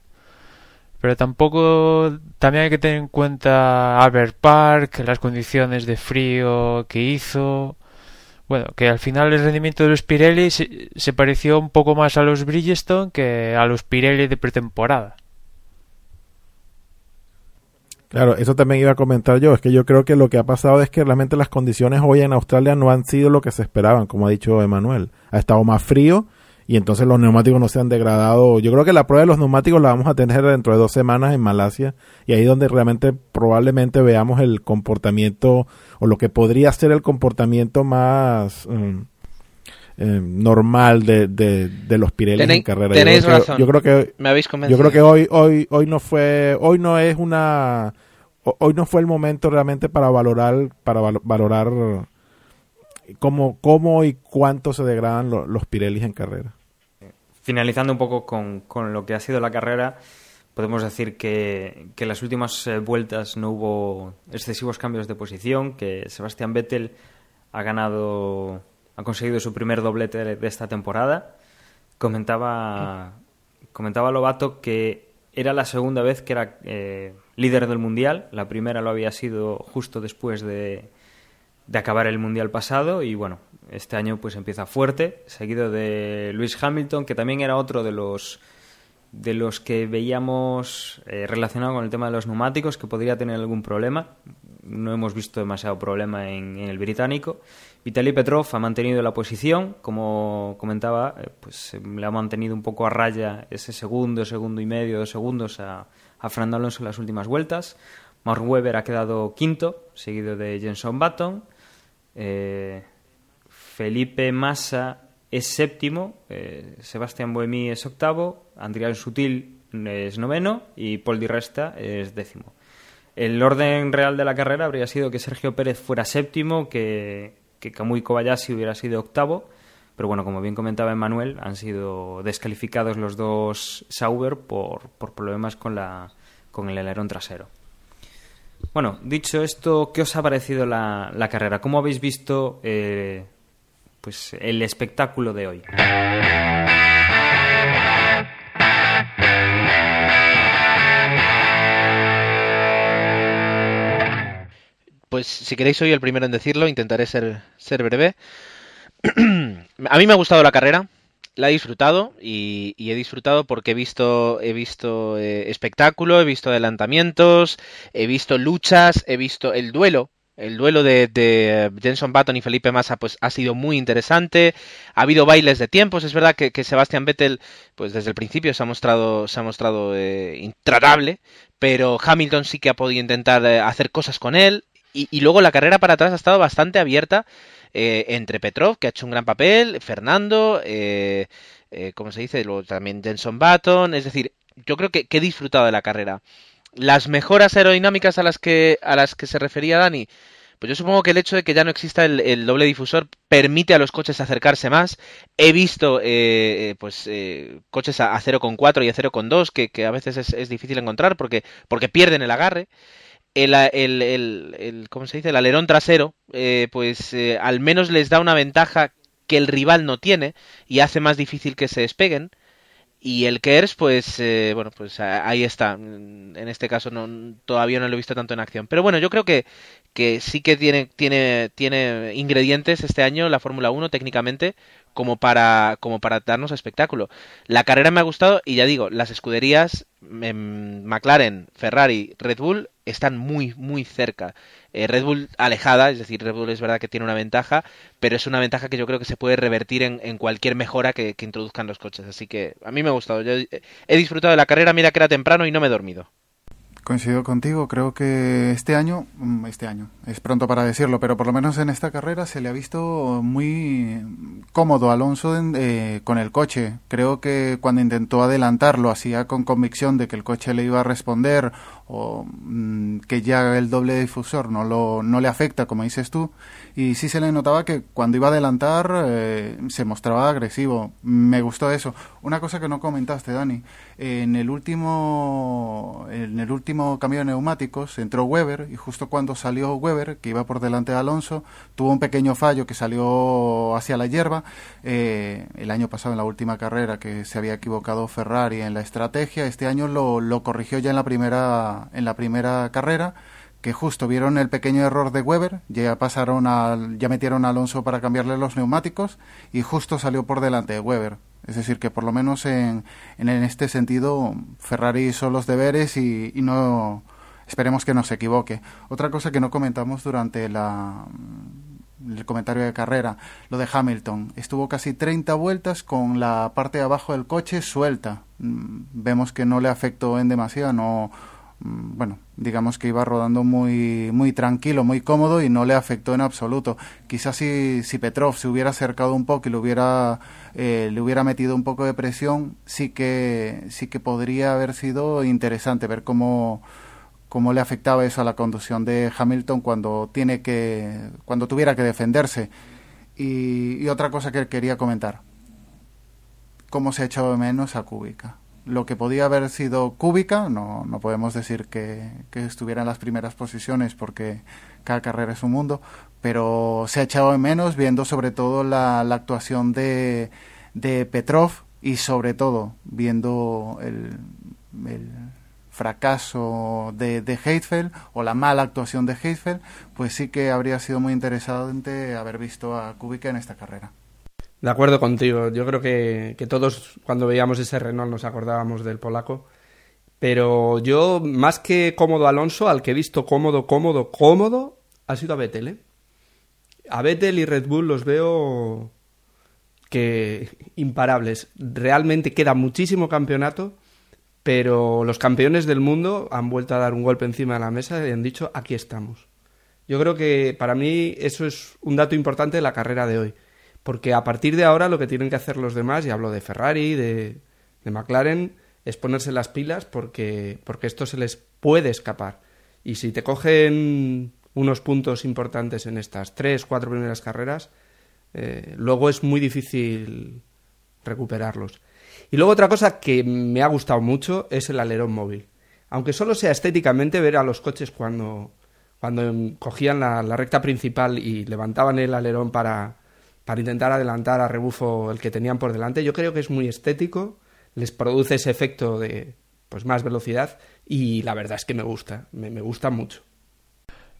Pero tampoco, también hay que tener en cuenta Albert Park, las condiciones de frío que hizo. Bueno, que al final el rendimiento de los Pirelli se, pareció un poco más a los Bridgestone que a los Pirelli de pretemporada. Claro, eso también iba a comentar yo. Es que yo creo que lo que ha pasado es que realmente las condiciones hoy en Australia no han sido lo que se esperaban, como ha dicho Emanuel. Ha estado más frío y entonces los neumáticos no se han degradado. Yo creo que la prueba de los neumáticos la vamos a tener dentro de dos semanas en Malasia y ahí donde realmente probablemente veamos el comportamiento o lo que podría ser el comportamiento más um, eh, normal de, de, de, los Pirelli en carrera. Tenéis yo creo razón. Que, yo creo que me habéis convencido. yo creo que hoy hoy hoy no fue hoy no es una hoy no fue el momento realmente para valorar para valorar cómo, cómo y cuánto se degradan lo, los Pirelli en carrera. Finalizando un poco con, con, lo que ha sido la carrera, podemos decir que, que en las últimas eh, vueltas no hubo excesivos cambios de posición, que Sebastián Vettel ha ganado, ha conseguido su primer doblete de, esta temporada. Comentaba, comentaba Lobato que era la segunda vez que era eh, líder del mundial, la primera lo había sido justo después de, de acabar el mundial pasado y bueno, este año pues empieza fuerte, seguido de Lewis Hamilton, que también era otro de los de los que veíamos eh, relacionado con el tema de los neumáticos que podría tener algún problema. No hemos visto demasiado problema en, el británico. Vitaly Petrov ha mantenido la posición, como comentaba, eh, pues le ha mantenido un poco a raya ese segundo, segundo y medio, dos segundos a, a Fernando Alonso en las últimas vueltas. Mark Webber ha quedado quinto, seguido de Jenson Button. Eh, Felipe Massa es séptimo, eh, Sebastián Boemi es octavo, Adrián Sutil es noveno y Paul Di Resta es décimo. El orden real de la carrera habría sido que Sergio Pérez fuera séptimo, que, que Kamui Kobayashi hubiera sido octavo, pero bueno, como bien comentaba Emanuel, han sido descalificados los dos Sauber por, por problemas con, la, con el alerón trasero. Bueno, dicho esto, ¿qué os ha parecido la, la carrera? ¿Cómo habéis visto eh, pues el espectáculo de hoy? Pues si queréis soy el primero en decirlo, intentaré ser, ser breve. (clears throat) A mí me ha gustado la carrera, la he disfrutado y, he disfrutado porque he visto, he visto eh, espectáculo, he visto adelantamientos, he visto luchas, he visto el duelo, el duelo de, de, Jenson Button y Felipe Massa pues ha sido muy interesante. Ha habido bailes de tiempos. Es verdad que, que Sebastian Vettel, pues desde el principio se ha mostrado, se ha mostrado eh, intratable, pero Hamilton sí que ha podido intentar eh, hacer cosas con él. Y, y, luego la carrera para atrás ha estado bastante abierta eh, entre Petrov, que ha hecho un gran papel, Fernando, eh, eh, ¿cómo se dice? Luego también Jenson Button. Es decir, yo creo que he disfrutado de la carrera las mejoras aerodinámicas a las que a las que se refería Dani, pues yo supongo que el hecho de que ya no exista el, doble difusor permite a los coches acercarse más. He visto eh, pues eh, coches a, a 0,4 y a 0,2 que, que a veces es, difícil encontrar porque, porque pierden el agarre. El, el, el, el ¿cómo se dice? el alerón trasero, eh, pues eh, al menos les da una ventaja que el rival no tiene y hace más difícil que se despeguen. Y el Kers, pues eh, bueno, pues ahí está. En este caso no, todavía no lo he visto tanto en acción. Pero bueno, yo creo que, que sí que tiene, tiene, tiene ingredientes este año la Fórmula 1 técnicamente como para, como para darnos espectáculo. La carrera me ha gustado y ya digo, las escuderías en McLaren, Ferrari, Red Bull están muy, muy cerca. Eh, Red Bull alejada, es decir, Red Bull es verdad que tiene una ventaja, pero es una ventaja que yo creo que se puede revertir en, en cualquier mejora que, que, introduzcan los coches. Así que a mí me ha gustado. Yo he disfrutado de la carrera, mira que era temprano y no me he dormido. Coincido contigo, creo que este año, este año, es pronto para decirlo, pero por lo menos en esta carrera se le ha visto muy cómodo Alonso eh, con el coche. Creo que cuando intentó adelantar lo hacía con convicción de que el coche le iba a responder o mmm, que ya el doble difusor no, lo, no le afecta, como dices tú. Y sí se le notaba que cuando iba a adelantar eh, se mostraba agresivo. Me gustó eso. Una cosa que no comentaste, Dani. En el último, en el último cambio de neumáticos entró Weber y justo cuando salió Weber, que iba por delante de Alonso, tuvo un pequeño fallo que salió hacia la hierba. Eh, el año pasado en la última carrera que se había equivocado Ferrari en la estrategia, este año lo, lo corrigió ya en la primera, en la primera carrera que justo vieron el pequeño error de Weber, ya pasaron a, ya metieron a Alonso para cambiarle los neumáticos y justo salió por delante de Weber. Es decir, que por lo menos en, en, este sentido Ferrari hizo los deberes y, no esperemos que no se equivoque. Otra cosa que no comentamos durante la, el comentario de carrera, lo de Hamilton. Estuvo casi 30 vueltas con la parte de abajo del coche suelta. Vemos que no le afectó en demasiado, no bueno, digamos que iba rodando muy, muy tranquilo, muy cómodo y no le afectó en absoluto. Quizás si, si Petrov se hubiera acercado un poco y le hubiera, eh, le hubiera metido un poco de presión, sí que, sí que podría haber sido interesante ver cómo, cómo le afectaba eso a la conducción de Hamilton cuando, tiene que, cuando tuviera que defenderse. Y, y otra cosa que quería comentar, cómo se ha echado de menos a Kubica lo que podía haber sido cúbica, no, no podemos decir que, que, estuviera en las primeras posiciones porque cada carrera es un mundo, pero se ha echado de menos viendo sobre todo la, la actuación de, de, Petrov y sobre todo viendo el, el fracaso de, de Heidfeld o la mala actuación de Heidfeld, pues sí que habría sido muy interesante haber visto a Kubica en esta carrera. De acuerdo contigo. Yo creo que, que, todos cuando veíamos ese Renault nos acordábamos del polaco. Pero yo, más que cómodo Alonso, al que he visto cómodo, cómodo, cómodo, ha sido a Vettel. ¿eh? A Vettel y Red Bull los veo que imparables. Realmente queda muchísimo campeonato, pero los campeones del mundo han vuelto a dar un golpe encima de la mesa y han dicho aquí estamos. Yo creo que para mí eso es un dato importante de la carrera de hoy porque a partir de ahora lo que tienen que hacer los demás, y hablo de Ferrari, de, de McLaren, es ponerse las pilas porque, porque esto se les puede escapar. Y si te cogen unos puntos importantes en estas tres, cuatro primeras carreras, eh, luego es muy difícil recuperarlos. Y luego otra cosa que me ha gustado mucho es el alerón móvil. Aunque solo sea estéticamente ver a los coches cuando, cuando cogían la, la recta principal y levantaban el alerón para, para intentar adelantar a rebufo el que tenían por delante. Yo creo que es muy estético, les produce ese efecto de pues más velocidad y la verdad es que me gusta, me, gusta mucho.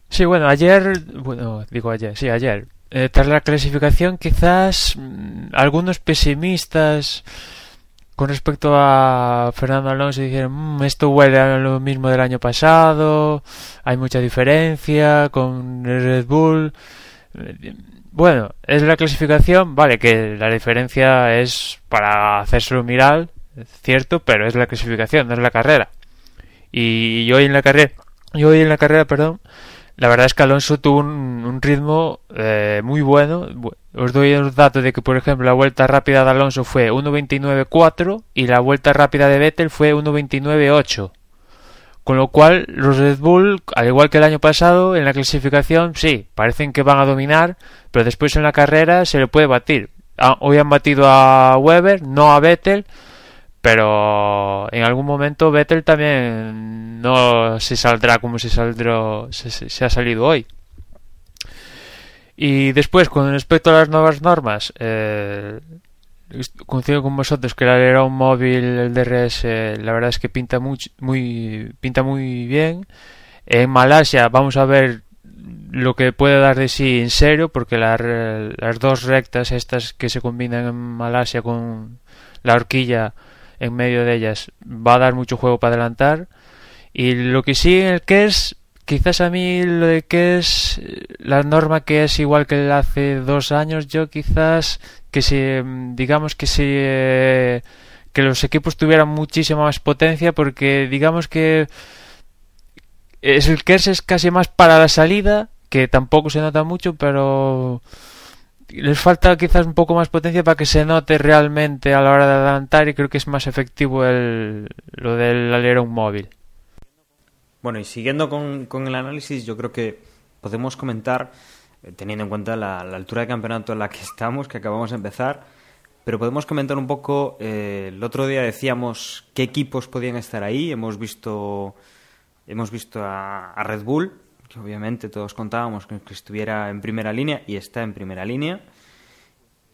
Sí, bueno, ayer, bueno, digo ayer, sí, ayer, eh, tras la clasificación quizás mmm, algunos pesimistas con respecto a Fernando Alonso dijeron, "Mm, esto huele a lo mismo del año pasado, hay mucha diferencia con el Red Bull. Eh, Bueno, es la clasificación, vale, que la diferencia es para hacérselo mirar, es cierto, pero es la clasificación, no es la carrera. Y hoy en la carrera, y hoy en la carrera, perdón, la verdad es que Alonso tuvo un, un ritmo eh, muy bueno. Bu- Os doy los datos de que, por ejemplo, la vuelta rápida de Alonso fue 1.29.4 y la vuelta rápida de Vettel fue 1.29.8. Con lo cual, los Red Bull, al igual que el año pasado, en la clasificación, sí, parecen que van a dominar, pero después en la carrera se le puede batir. Ah, Hoy han batido a Weber, no a Vettel, pero en algún momento Vettel también no se saldrá como se se, ha salido hoy y después con respecto a las nuevas normas eh, coincido con vosotros que el alerón móvil el DRS la verdad es que pinta much- muy pinta muy bien. En Malasia vamos a ver lo que puede dar de sí en serio porque las dos rectas estas que se combinan en Malasia con la horquilla en medio de ellas va a dar mucho juego para adelantar. Y lo que sí en el que es quizás a mí lo de que es la norma que es igual que hace dos años yo quizás que si mm, digamos que si que los equipos tuvieran muchísima más potencia porque digamos que es el KERS es casi más para la salida que tampoco se nota mucho pero les falta quizás un poco más potencia para que se note realmente a la hora de adelantar y creo que es más efectivo el, lo del alerón móvil. Bueno, y siguiendo con, con el análisis, yo creo que podemos comentar, eh, teniendo en cuenta la, altura de campeonato en la que (laughs) estamos, que acabamos de empezar, pero podemos comentar un poco, eh, el otro día decíamos qué equipos podían estar ahí, hemos visto, hemos visto a, Red Bull, que obviamente todos contábamos con que estuviera en primera línea y está en primera línea.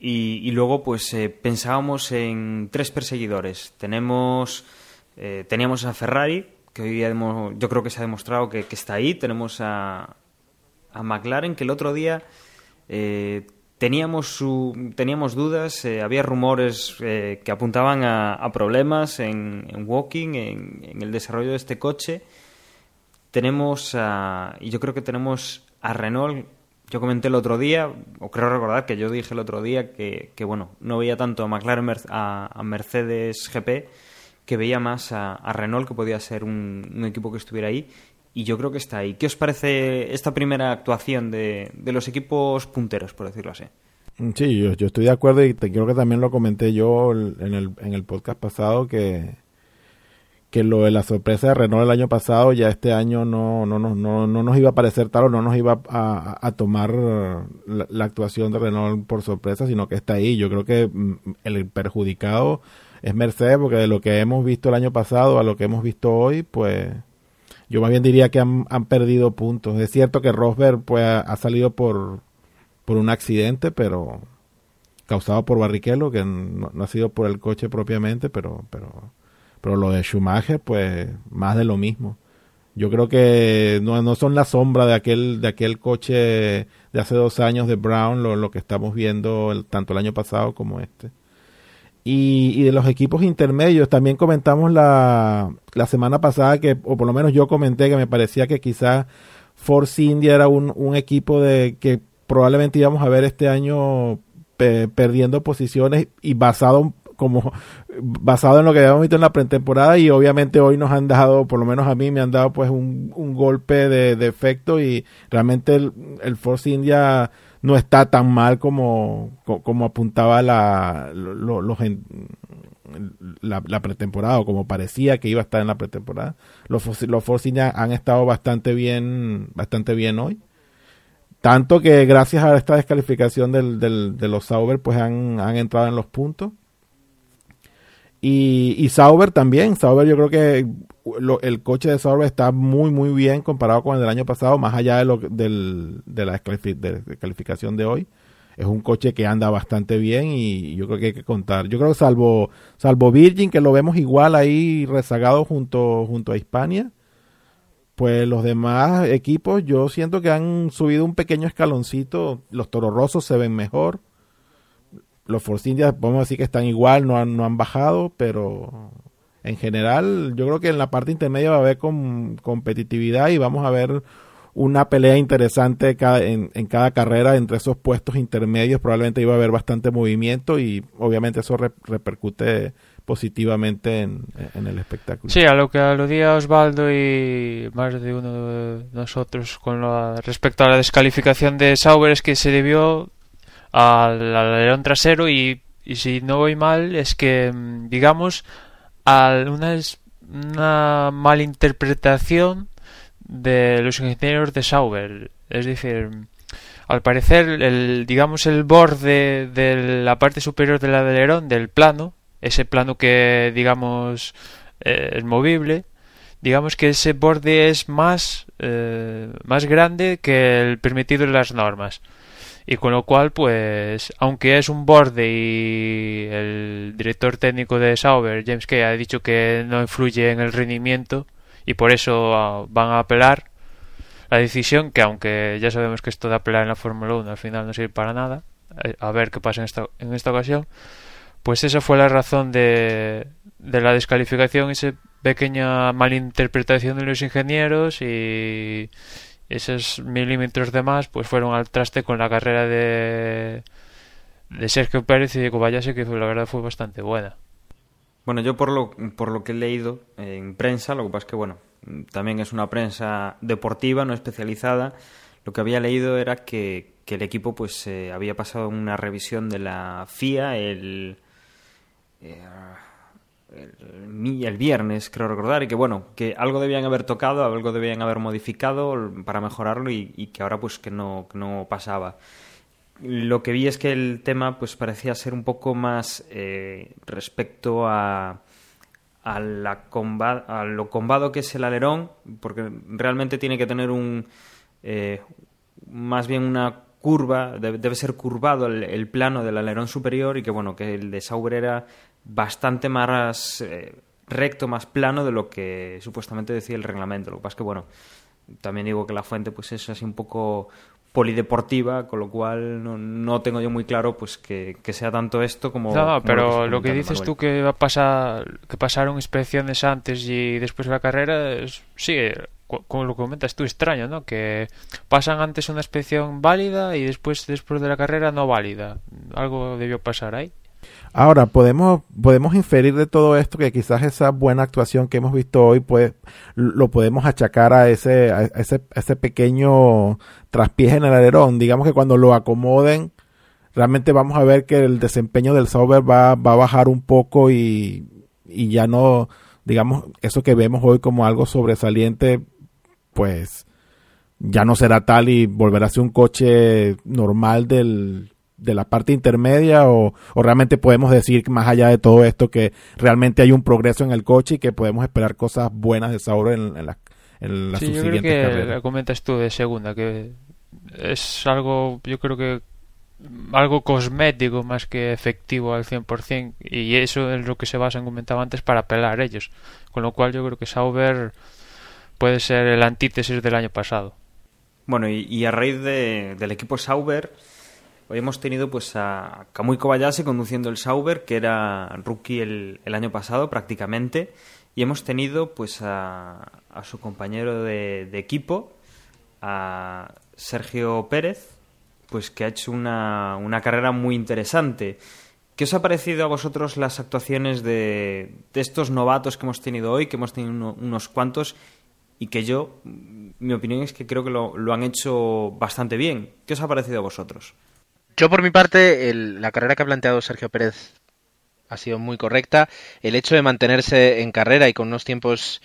Y, y luego, pues eh, pensábamos en tres perseguidores. Tenemos, eh, teníamos a Ferrari, que hoy día yo creo que se ha demostrado que, está ahí. Tenemos a, a McLaren, que el otro día eh, teníamos, su, teníamos dudas, eh, había rumores eh, que apuntaban a, problemas en, en Walking, en, el desarrollo de este coche. Tenemos a, y yo creo que tenemos a Renault. Yo comenté el otro día, o creo recordar que yo dije el otro día que, que bueno, no veía tanto a McLaren a, a Mercedes GP, que veía más a, Renault, que podía ser un, equipo que estuviera ahí. Y yo creo que está ahí. ¿Qué os parece esta primera actuación de, de los equipos punteros, por decirlo así? Sí, yo, estoy de acuerdo y te, creo que también lo comenté yo en el, en el podcast pasado que, que lo de la sorpresa de Renault el año pasado ya este año no, no, no, no, no nos iba a parecer tal o no nos iba a, tomar la, la actuación de Renault por sorpresa, sino que está ahí. Yo creo que mm, el perjudicado es Mercedes porque de lo que hemos visto el año pasado a lo que hemos visto hoy, pues yo más bien diría que han, han perdido puntos. Es cierto que Rosberg pues, ha, salido por, por un accidente, pero causado por Barrichello, que no, no ha sido por el coche propiamente, pero, pero, pero lo de Schumacher, pues más de lo mismo. Yo creo que no, no son la sombra de aquel, de aquel coche de hace dos años de Brown, lo, lo que estamos viendo tanto el año pasado como este. Y, y de los equipos intermedios, también comentamos la, la semana pasada que, o por lo menos yo comenté que me parecía que quizás Force India era un, un equipo de que probablemente íbamos a ver este año pe- perdiendo posiciones y basado como basado en lo que habíamos visto en la pretemporada y obviamente hoy nos han dado, por lo menos a mí me han dado pues un, un golpe de, de efecto y realmente el, el Force India no está tan mal como, co- como apuntaba la, lo- lo- los la, pretemporada o como parecía que iba a estar en la pretemporada. Los, los han estado bastante bien, bastante bien hoy. Tanto que gracias a esta descalificación del, del- de los Sauber, pues han, han entrado en los puntos. Y, y Sauber también. Sauber yo creo que lo- el coche de Sauber está muy, muy bien comparado con el del año pasado, más allá de, lo, del, de la descalifi- de- hoy. Es un coche que anda bastante bien y yo creo que hay que contar. Yo creo que salvo, salvo Virgin, que lo vemos igual ahí rezagado junto, junto a Hispania, pues los demás equipos yo siento que han subido un pequeño escaloncito. Los tororrosos se ven mejor. Los Force India podemos decir que están igual, no han, no han bajado, pero en general yo creo que en la parte intermedia va a haber competitividad y vamos a ver una pelea interesante en, en, cada carrera entre esos puestos intermedios. Probablemente iba a haber bastante movimiento y obviamente eso repercute positivamente en, en, el espectáculo. Sí, a lo que aludía Osvaldo y más de uno de nosotros con respecto a la descalificación de Sauber es que se debió al alerón trasero y, y si no voy mal es que mm, digamos a una, una malinterpretación de los ingenieros de Sauber. Es decir, al parecer, el, digamos, el borde de la parte superior del alerón, del plano, ese plano que, digamos, eh, es movible, digamos que ese borde es más, eh, más grande que el permitido en las normas. Y con lo cual, pues, aunque es un borde y el director técnico de Sauber, James Kay, ha dicho que no influye en el rendimiento, y por eso ah, van a apelar la decisión que aunque ya sabemos que esto de apelar en la Fórmula 1 al final no sirve para nada eh, a ver qué pasa en esta, en esta ocasión pues esa fue la razón de, de la descalificación esa pequeña malinterpretación de los ingenieros y esos milímetros de más pues fueron al traste con la carrera de de Sergio Pérez y de Kobayashi que la verdad fue bastante buena bueno, yo por lo, por lo que he leído en prensa, lo que pasa es que, bueno, también es una prensa deportiva, no especializada. Lo que había leído era que, que el equipo pues eh, había pasado una revisión de la FIA el, eh, el, el, viernes, creo recordar, y que, bueno, que algo debían haber tocado, algo debían haber modificado para mejorarlo y, que ahora pues que no, no pasaba. Lo que vi es que el tema pues parecía ser un poco más eh, respecto a, a, la a lo combado que es el alerón, porque realmente tiene que tener un eh, más bien una curva, debe, ser curvado el, plano del alerón superior y que bueno, que el de Sauber era bastante más eh, recto, más plano de lo que supuestamente decía el reglamento. Lo que pasa es que bueno, también digo que la fuente pues es así un poco polideportiva, con lo cual no, no, tengo yo muy claro pues que, que sea tanto esto como... No, pero lo que, dices tú que va a pasar, que pasaron inspecciones antes y después de la carrera, es, sí, como lo comentas tú, extraño, ¿no? Que pasan antes una inspección válida y después, después de la carrera no válida. Algo debió pasar ahí. Ahora, podemos, podemos inferir de todo esto que quizás esa buena actuación que hemos visto hoy, pues, lo podemos achacar a ese, a ese, ese pequeño traspiés en el alerón. Digamos que cuando lo acomoden, realmente vamos a ver que el desempeño del Sauber va, va a bajar un poco y, y ya no, digamos, eso que vemos hoy como algo sobresaliente, pues, ya no será tal y volverá a ser un coche normal del, de la parte intermedia o, o, realmente podemos decir más allá de todo esto que realmente hay un progreso en el coche y que podemos esperar cosas buenas de Sauber en, en, la, en las sí, yo creo que comentas tú de segunda que es algo yo creo que algo cosmético más que efectivo al 100% y eso es lo que se basa en comentaba antes para apelar ellos. Con lo cual yo creo que Sauber puede ser el antítesis del año pasado. Bueno y, y a raíz de, del equipo Sauber Hoy hemos tenido pues a Kamui Kobayashi conduciendo el Sauber, que era rookie el, año pasado prácticamente, y hemos tenido pues a, a su compañero de, equipo, a Sergio Pérez, pues que ha hecho una, una carrera muy interesante. ¿Qué os ha parecido a vosotros las actuaciones de, de estos novatos que hemos tenido hoy, que hemos tenido uno, unos cuantos, y que yo, mi opinión es que creo que lo, lo han hecho bastante bien? ¿Qué os ha parecido a vosotros? Yo por mi parte, el, la carrera que ha planteado Sergio Pérez ha sido muy correcta. El hecho de mantenerse en carrera y con unos tiempos,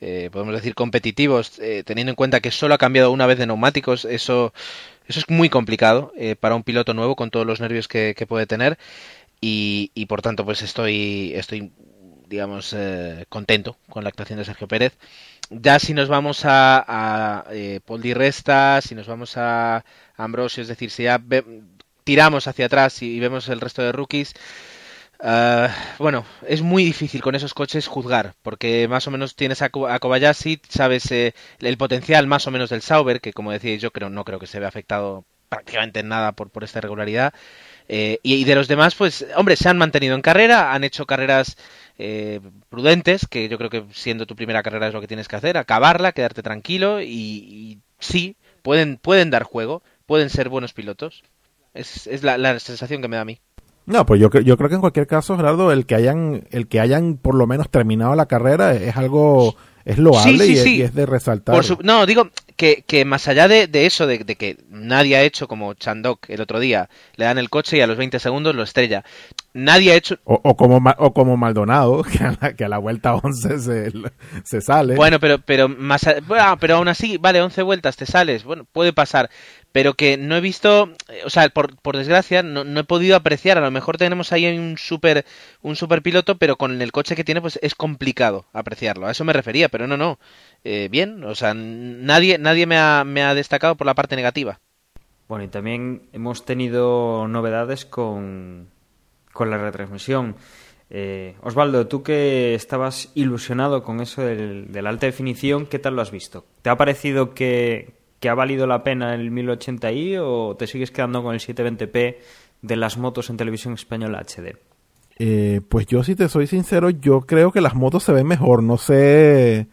eh, podemos decir, competitivos, eh, teniendo en cuenta que solo ha cambiado una vez de neumáticos, eso, eso es muy complicado eh, para un piloto nuevo con todos los nervios que, puede tener. Y, por tanto, pues estoy, estoy digamos, eh, contento con la actuación de Sergio Pérez. Ya si nos vamos a, a eh, Paul Di Resta, si nos vamos a Ambrosio, es decir, si ya tiramos hacia atrás y vemos el resto de rookies, uh, bueno, es muy difícil con esos coches juzgar, porque más o menos tienes a, a Kobayashi, sabes eh, el potencial más o menos del Sauber, que como decía yo creo no creo que se vea afectado prácticamente en nada por, por esta irregularidad. Eh, y, de los demás, pues, hombre, se han mantenido en carrera, han hecho carreras eh, prudentes, que yo creo que siendo tu primera carrera es lo que tienes que hacer, acabarla, quedarte tranquilo y, y sí, pueden, pueden dar juego, pueden ser buenos pilotos. Es, es la, la sensación que me da a mí. No, pues yo, yo creo que en cualquier caso, Gerardo, el que hayan, el que hayan por lo menos terminado la carrera es algo, es loable y, Es, de resaltar. no, digo que, que más allá de, de eso, de, de, que nadie ha hecho como Chandok el otro día, le dan el coche y a los 20 segundos lo estrella. Nadie ha hecho... O, como, o como Maldonado, (laughs) que a la, que a la vuelta 11 se, se sale. Bueno, pero, pero, más, pero aún así, vale, 11 vueltas te sales, bueno, puede pasar pero que no he visto, eh, o sea, por, desgracia, no, no, he podido apreciar. A lo mejor tenemos ahí un super, un super piloto, pero con el coche que tiene, pues es complicado apreciarlo. A eso me refería, pero no, no. Eh, bien, o sea, nadie, nadie me ha, me ha destacado por la parte negativa. Bueno, y también hemos tenido novedades con, con la retransmisión. Eh, Osvaldo, tú que estabas ilusionado con eso del, de la alta definición, ¿qué tal lo has visto? ¿Te ha parecido que, que ha valido la pena el 1080i o te sigues quedando con el 720p de las motos en televisión española HD? Eh, pues yo si te soy sincero, yo creo que las motos se ven mejor, no sé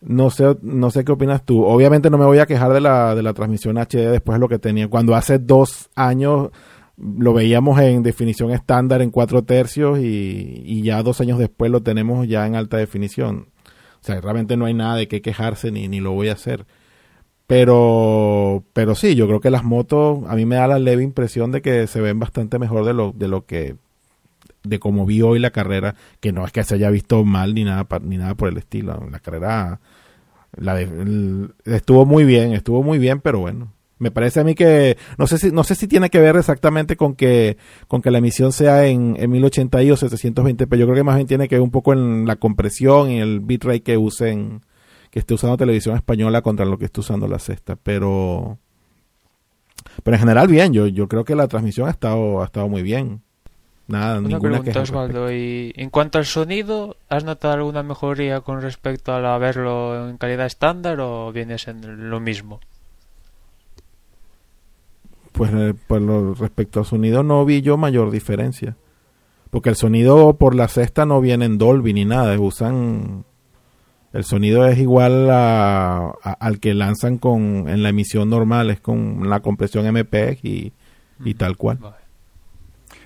no sé no sé qué opinas tú. Obviamente no me voy a quejar de la, de la transmisión HD después de lo que tenía. Cuando hace dos años lo veíamos en definición estándar en cuatro tercios y, y ya dos años después lo tenemos ya en alta definición. O sea, realmente no hay nada de qué quejarse ni, ni lo voy a hacer. Pero, pero sí, yo creo que las motos, a mí me da la leve impresión de que se ven bastante mejor de lo, de lo que, de como vi hoy la carrera, que no es que se haya visto mal ni nada, ni nada por el estilo. La carrera, la estuvo muy bien, estuvo muy bien, pero bueno. Me parece a mí que, no sé si, no sé si tiene que ver exactamente con que, con que la emisión sea en, en 1080i o 720p. Yo creo que más bien tiene que ver un poco en la compresión y el bitrate que usen que esté usando televisión española contra lo que esté usando la sexta, pero pero en general bien, yo yo creo que la transmisión ha estado ha estado muy bien. Nada, ninguna pregunta, Osvaldo, y en cuanto al sonido, ¿has notado alguna mejoría con respecto a verlo en calidad estándar o vienes en lo mismo? Pues, eh, pues respecto al sonido no vi yo mayor diferencia. Porque el sonido por la sexta no viene en Dolby ni nada, usan el sonido es igual a, al que lanzan con en la emisión normal, es con la compresión MPEG y, y tal cual.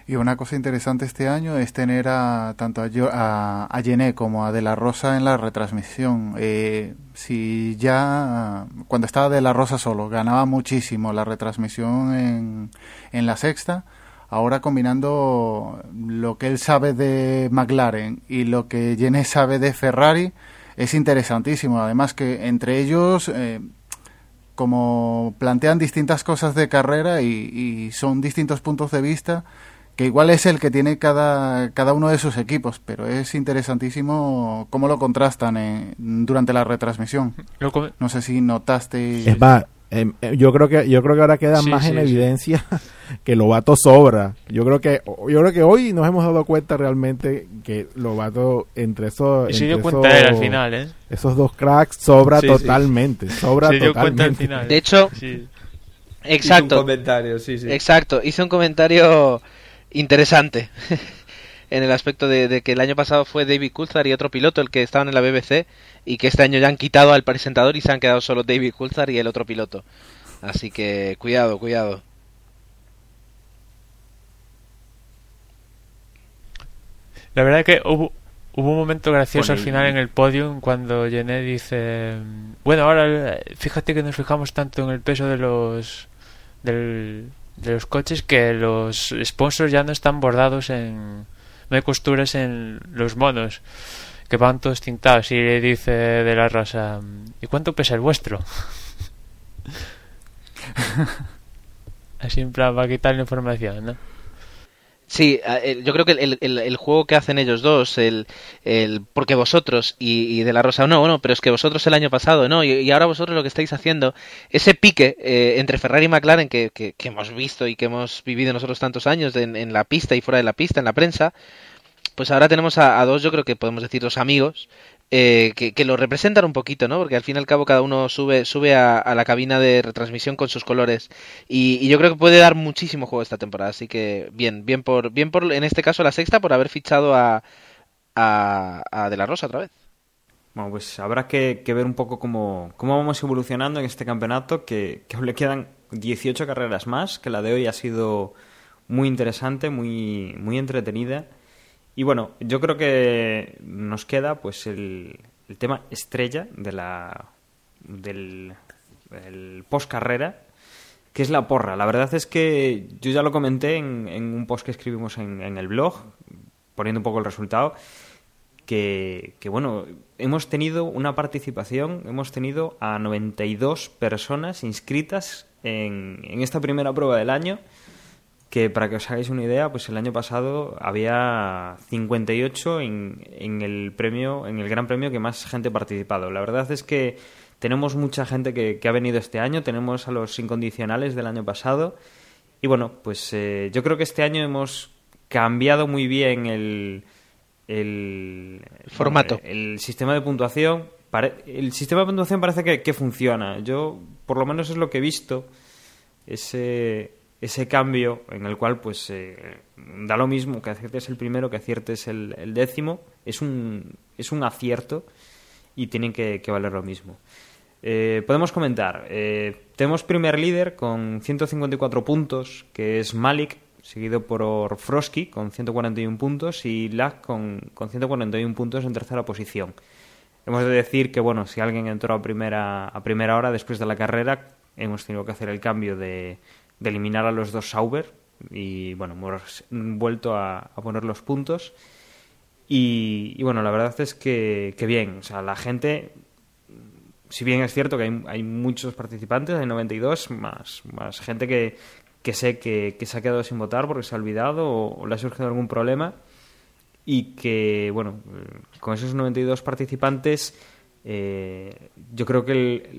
Y una cosa interesante este año es tener a tanto a, a, a como a De La Rosa en la retransmisión. Eh, si ya cuando estaba De La Rosa solo ganaba muchísimo la retransmisión en, en la sexta, ahora combinando lo que él sabe de McLaren y lo que Yené sabe de Ferrari, es interesantísimo. Además que entre ellos, eh, como plantean distintas cosas de carrera y, son distintos puntos de vista, que igual es el que tiene cada, cada uno de sus equipos, pero es interesantísimo cómo lo contrastan durante la retransmisión. No sé si notaste... Es más, eh, yo creo que yo creo que ahora queda más en evidencia (laughs) que Lobato sobra. Yo creo que yo creo que hoy nos hemos dado cuenta realmente que Lobato entre esos al final, ¿eh? Esos dos cracks sobra totalmente, sobra totalmente. De hecho, exacto. comentario, Exacto, hice un comentario interesante. (laughs) en el aspecto de, que el año pasado fue David Coulthard y otro piloto el que estaban en la BBC y que este año ya han quitado al presentador y se han quedado solo David Coulthard y el otro piloto. Así que cuidado, cuidado. La verdad es que hubo, hubo un momento gracioso al final en el podio cuando Jenné dice, bueno, ahora fíjate que nos fijamos tanto en el peso de los de los coches que los sponsors ya no están bordados en no hay costuras en los monos que van todos tintados y le dice de la rosa ¿y cuánto pesa el vuestro? (laughs) así en plan para quitar la información ¿no? Sí, yo creo que el, el, juego que hacen ellos dos, el, el porque vosotros y, de la Rosa no, no, pero es que vosotros el año pasado, no, y, ahora vosotros lo que estáis haciendo, ese pique eh, entre Ferrari y McLaren que, que, hemos visto y que hemos vivido nosotros tantos años en, en, la pista y fuera de la pista, en la prensa, pues ahora tenemos a, dos, yo creo que podemos decir dos amigos, eh, que, lo representan un poquito, ¿no? Porque al fin y al cabo cada uno sube, sube a, la cabina de retransmisión con sus colores y, yo creo que puede dar muchísimo juego esta temporada. Así que bien, bien por, bien por en este caso la sexta por haber fichado a, a, De La Rosa otra vez. Bueno, pues habrá que, ver un poco cómo, cómo, vamos evolucionando en este campeonato, que, que le quedan 18 carreras más, que la de hoy ha sido muy interesante, muy, muy entretenida. Y bueno, yo creo que nos queda pues el, tema estrella de la del post carrera que es la porra. La verdad es que yo ya lo comenté en, en un post que escribimos en, en, el blog, poniendo un poco el resultado, que, que, bueno, hemos tenido una participación, hemos tenido a 92 personas inscritas en, en esta primera prueba del año que para que os hagáis una idea, pues el año pasado había 58 en, en el premio, en el Gran Premio que más gente ha participado. La verdad es que tenemos mucha gente que, ha venido este año, tenemos a los incondicionales del año pasado y bueno, pues eh, yo creo que este año hemos cambiado muy bien el, el, formato, el, sistema de puntuación. el sistema de puntuación parece que, que funciona. Yo, por lo menos, es lo que he visto. Ese, ese cambio en el cual pues eh, da lo mismo que aciertes el primero que aciertes el, el, décimo es un, es un acierto y tienen que, valer lo mismo. Eh, podemos comentar eh, tenemos primer líder con 154 puntos que es Malik seguido por Frosky con 141 puntos y Lack con, con 141 puntos en tercera posición. Hemos de decir que bueno si alguien entró a primera a primera hora después de la carrera hemos tenido que hacer el cambio de de eliminar a los dos Sauber y bueno, hemos vuelto a, poner los puntos. Y, bueno, la verdad es que, bien, o sea, la gente, si bien es cierto que hay, hay muchos participantes, hay 92, más, más gente que, que sé que, que, se ha quedado sin votar porque se ha olvidado o, le ha surgido algún problema y que, bueno, con esos 92 participantes, eh, yo creo que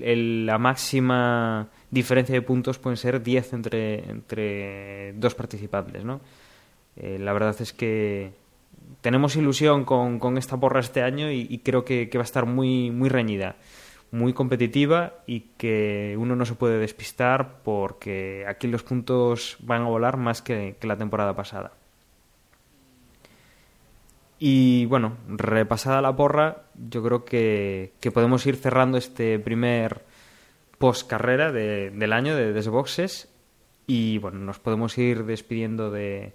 la máxima diferencia de puntos pueden ser 10 entre, entre dos participantes, ¿no? Eh, la verdad es que tenemos ilusión con, con esta porra este año y, creo que, va a estar muy, muy reñida, muy competitiva y que uno no se puede despistar porque aquí los puntos van a volar más que, que la temporada pasada. Y bueno, repasada la porra, yo creo que, que podemos ir cerrando este primer post carrera de, del año de Desboxes y bueno, nos podemos ir despidiendo de,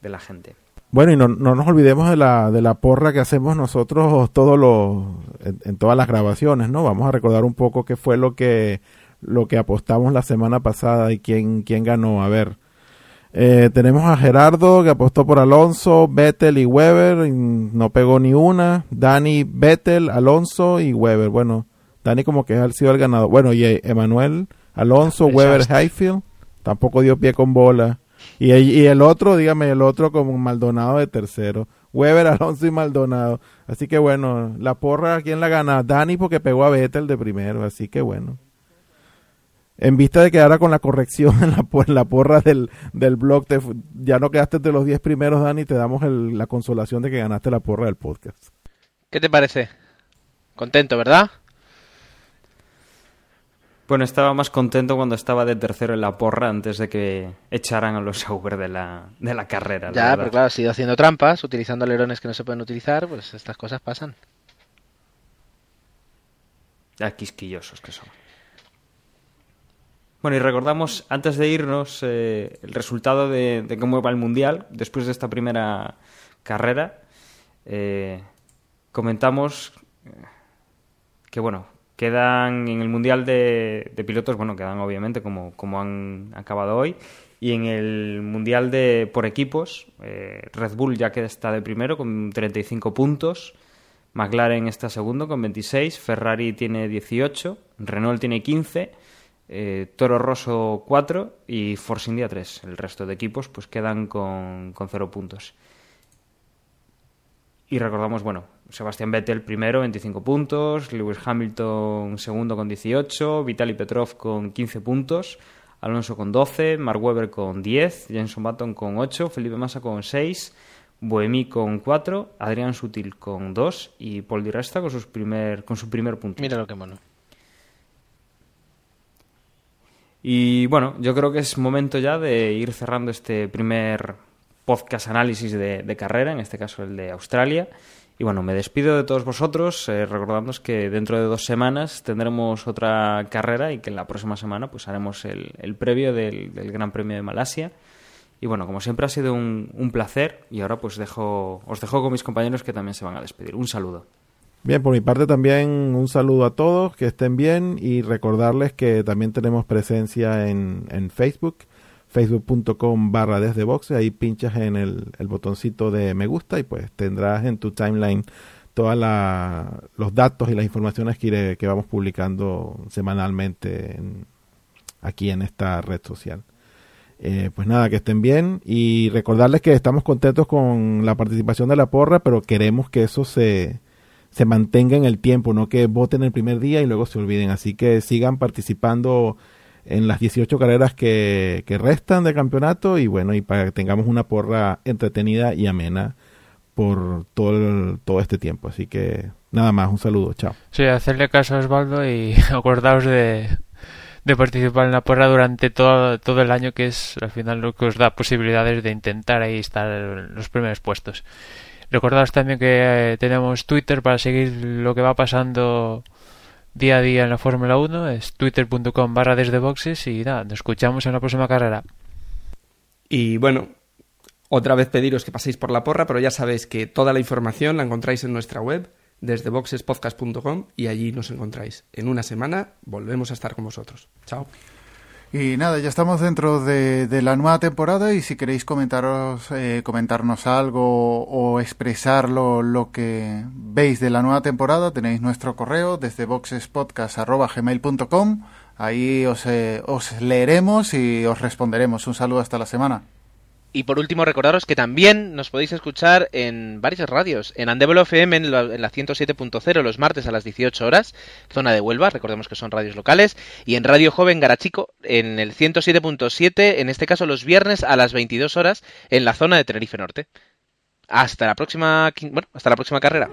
de la gente. Bueno, y no, no, nos olvidemos de la, de la porra que hacemos nosotros todos los, en, todas las grabaciones, ¿no? Vamos a recordar un poco qué fue lo que, lo que apostamos la semana pasada y quién, quién ganó. A ver, eh, tenemos a Gerardo que apostó por Alonso, Vettel y Weber, no pegó ni una. Dani, Vettel, Alonso y Weber. Bueno, Dani como que ha sido el ganador. Bueno, y Emanuel, Alonso, Weber, Highfield, tampoco dio pie con bola. Y, y el otro, dígame, el otro como Maldonado de tercero. Weber, (laughs) Alonso y Maldonado. Así que bueno, la porra, ¿quién la gana? Dani porque pegó a Vettel de primero, así que bueno. En vista de que ahora con la corrección (laughs) en la, la porra del, del blog, te, ya no quedaste de los 10 primeros, Dani, te damos la consolación de que ganaste la porra del podcast. ¿Qué te parece? Contento, ¿verdad? Bueno, estaba más contento cuando estaba de tercero en la porra antes de que echaran a los Sauber de la, de la carrera. Ya, pero claro, ha sido haciendo trampas, utilizando alerones que no se pueden utilizar, pues estas cosas pasan. Ya quisquillosos que son. Bueno, y recordamos, antes de irnos, eh, el resultado de, cómo va el Mundial, después de esta primera carrera. Eh, comentamos que, bueno, Quedan en el Mundial de, Pilotos, bueno, quedan obviamente como, como han acabado hoy. Y en el Mundial de por equipos, eh, Red Bull ya que está de primero con 35 puntos. McLaren está segundo con 26, Ferrari tiene 18, Renault tiene 15, eh, Toro Rosso 4 y Force India 3. El resto de equipos pues quedan con, con 0 puntos. Y recordamos, bueno, Sebastián Vettel primero, 25 puntos, Lewis Hamilton segundo con 18, Vitaly Petrov con 15 puntos, Alonso con 12, Mark Webber con 10, Jenson Button con 8, Felipe Massa con 6, Boemi con 4, Adrián Sutil con 2 y Paul Di Resta con, sus primer, con su primer punto. Mira lo que mono. Y bueno, yo creo que es momento ya de ir cerrando este primer podcast análisis de, de carrera, en este caso el de Australia. Y bueno, me despido de todos vosotros, eh, que dentro de dos semanas tendremos otra carrera y que la próxima semana pues haremos el, el previo del, del, Gran Premio de Malasia. Y bueno, como siempre ha sido un, un, placer y ahora pues dejo, os dejo con mis compañeros que también se van a despedir. Un saludo. Bien, por mi parte también un saludo a todos, que estén bien y recordarles que también tenemos presencia en, en Facebook, facebook.com barra desde boxe, ahí pinchas en el, el, botoncito de me gusta y pues tendrás en tu timeline todos los datos y las informaciones que, que vamos publicando semanalmente en, aquí en esta red social. Eh, pues nada, que estén bien y recordarles que estamos contentos con la participación de la porra, pero queremos que eso se, se mantenga en el tiempo, no que voten el primer día y luego se olviden. Así que sigan participando en las 18 carreras que, que restan de campeonato y bueno, y para que tengamos una porra entretenida y amena por todo, el, todo este tiempo. Así que nada más, un saludo, chao. Sí, hacerle caso a Osvaldo y (laughs) acordaos de, de participar en la porra durante todo, todo el año, que es al final lo que os da posibilidades de intentar ahí estar en los primeros puestos. Recordaos también que eh, tenemos Twitter para seguir lo que va pasando día a día en la Fórmula 1. Es twitter.com barra desde boxes y nada, nos escuchamos en la próxima carrera. Y bueno, otra vez pediros que paséis por la porra, pero ya sabéis que toda la información la encontráis en nuestra web desde boxespodcast.com y allí nos encontráis. En una semana volvemos a estar con vosotros. Chao. Y nada, ya estamos dentro de, la nueva temporada y si queréis comentaros, eh, comentarnos algo o expresar lo, lo, que veis de la nueva temporada, tenéis nuestro correo desde boxespodcast.gmail.com. Ahí os, eh, os leeremos y os responderemos. Un saludo hasta la semana. Y por último, recordaros que también nos podéis escuchar en varias radios. En Andebolo FM en la, en la 107.0 los martes a las 18 horas, zona de Huelva, recordemos que son radios locales. Y en Radio Joven Garachico en el 107.7, en este caso los viernes a las 22 horas, en la zona de Tenerife Norte. Hasta la próxima, hasta la próxima carrera.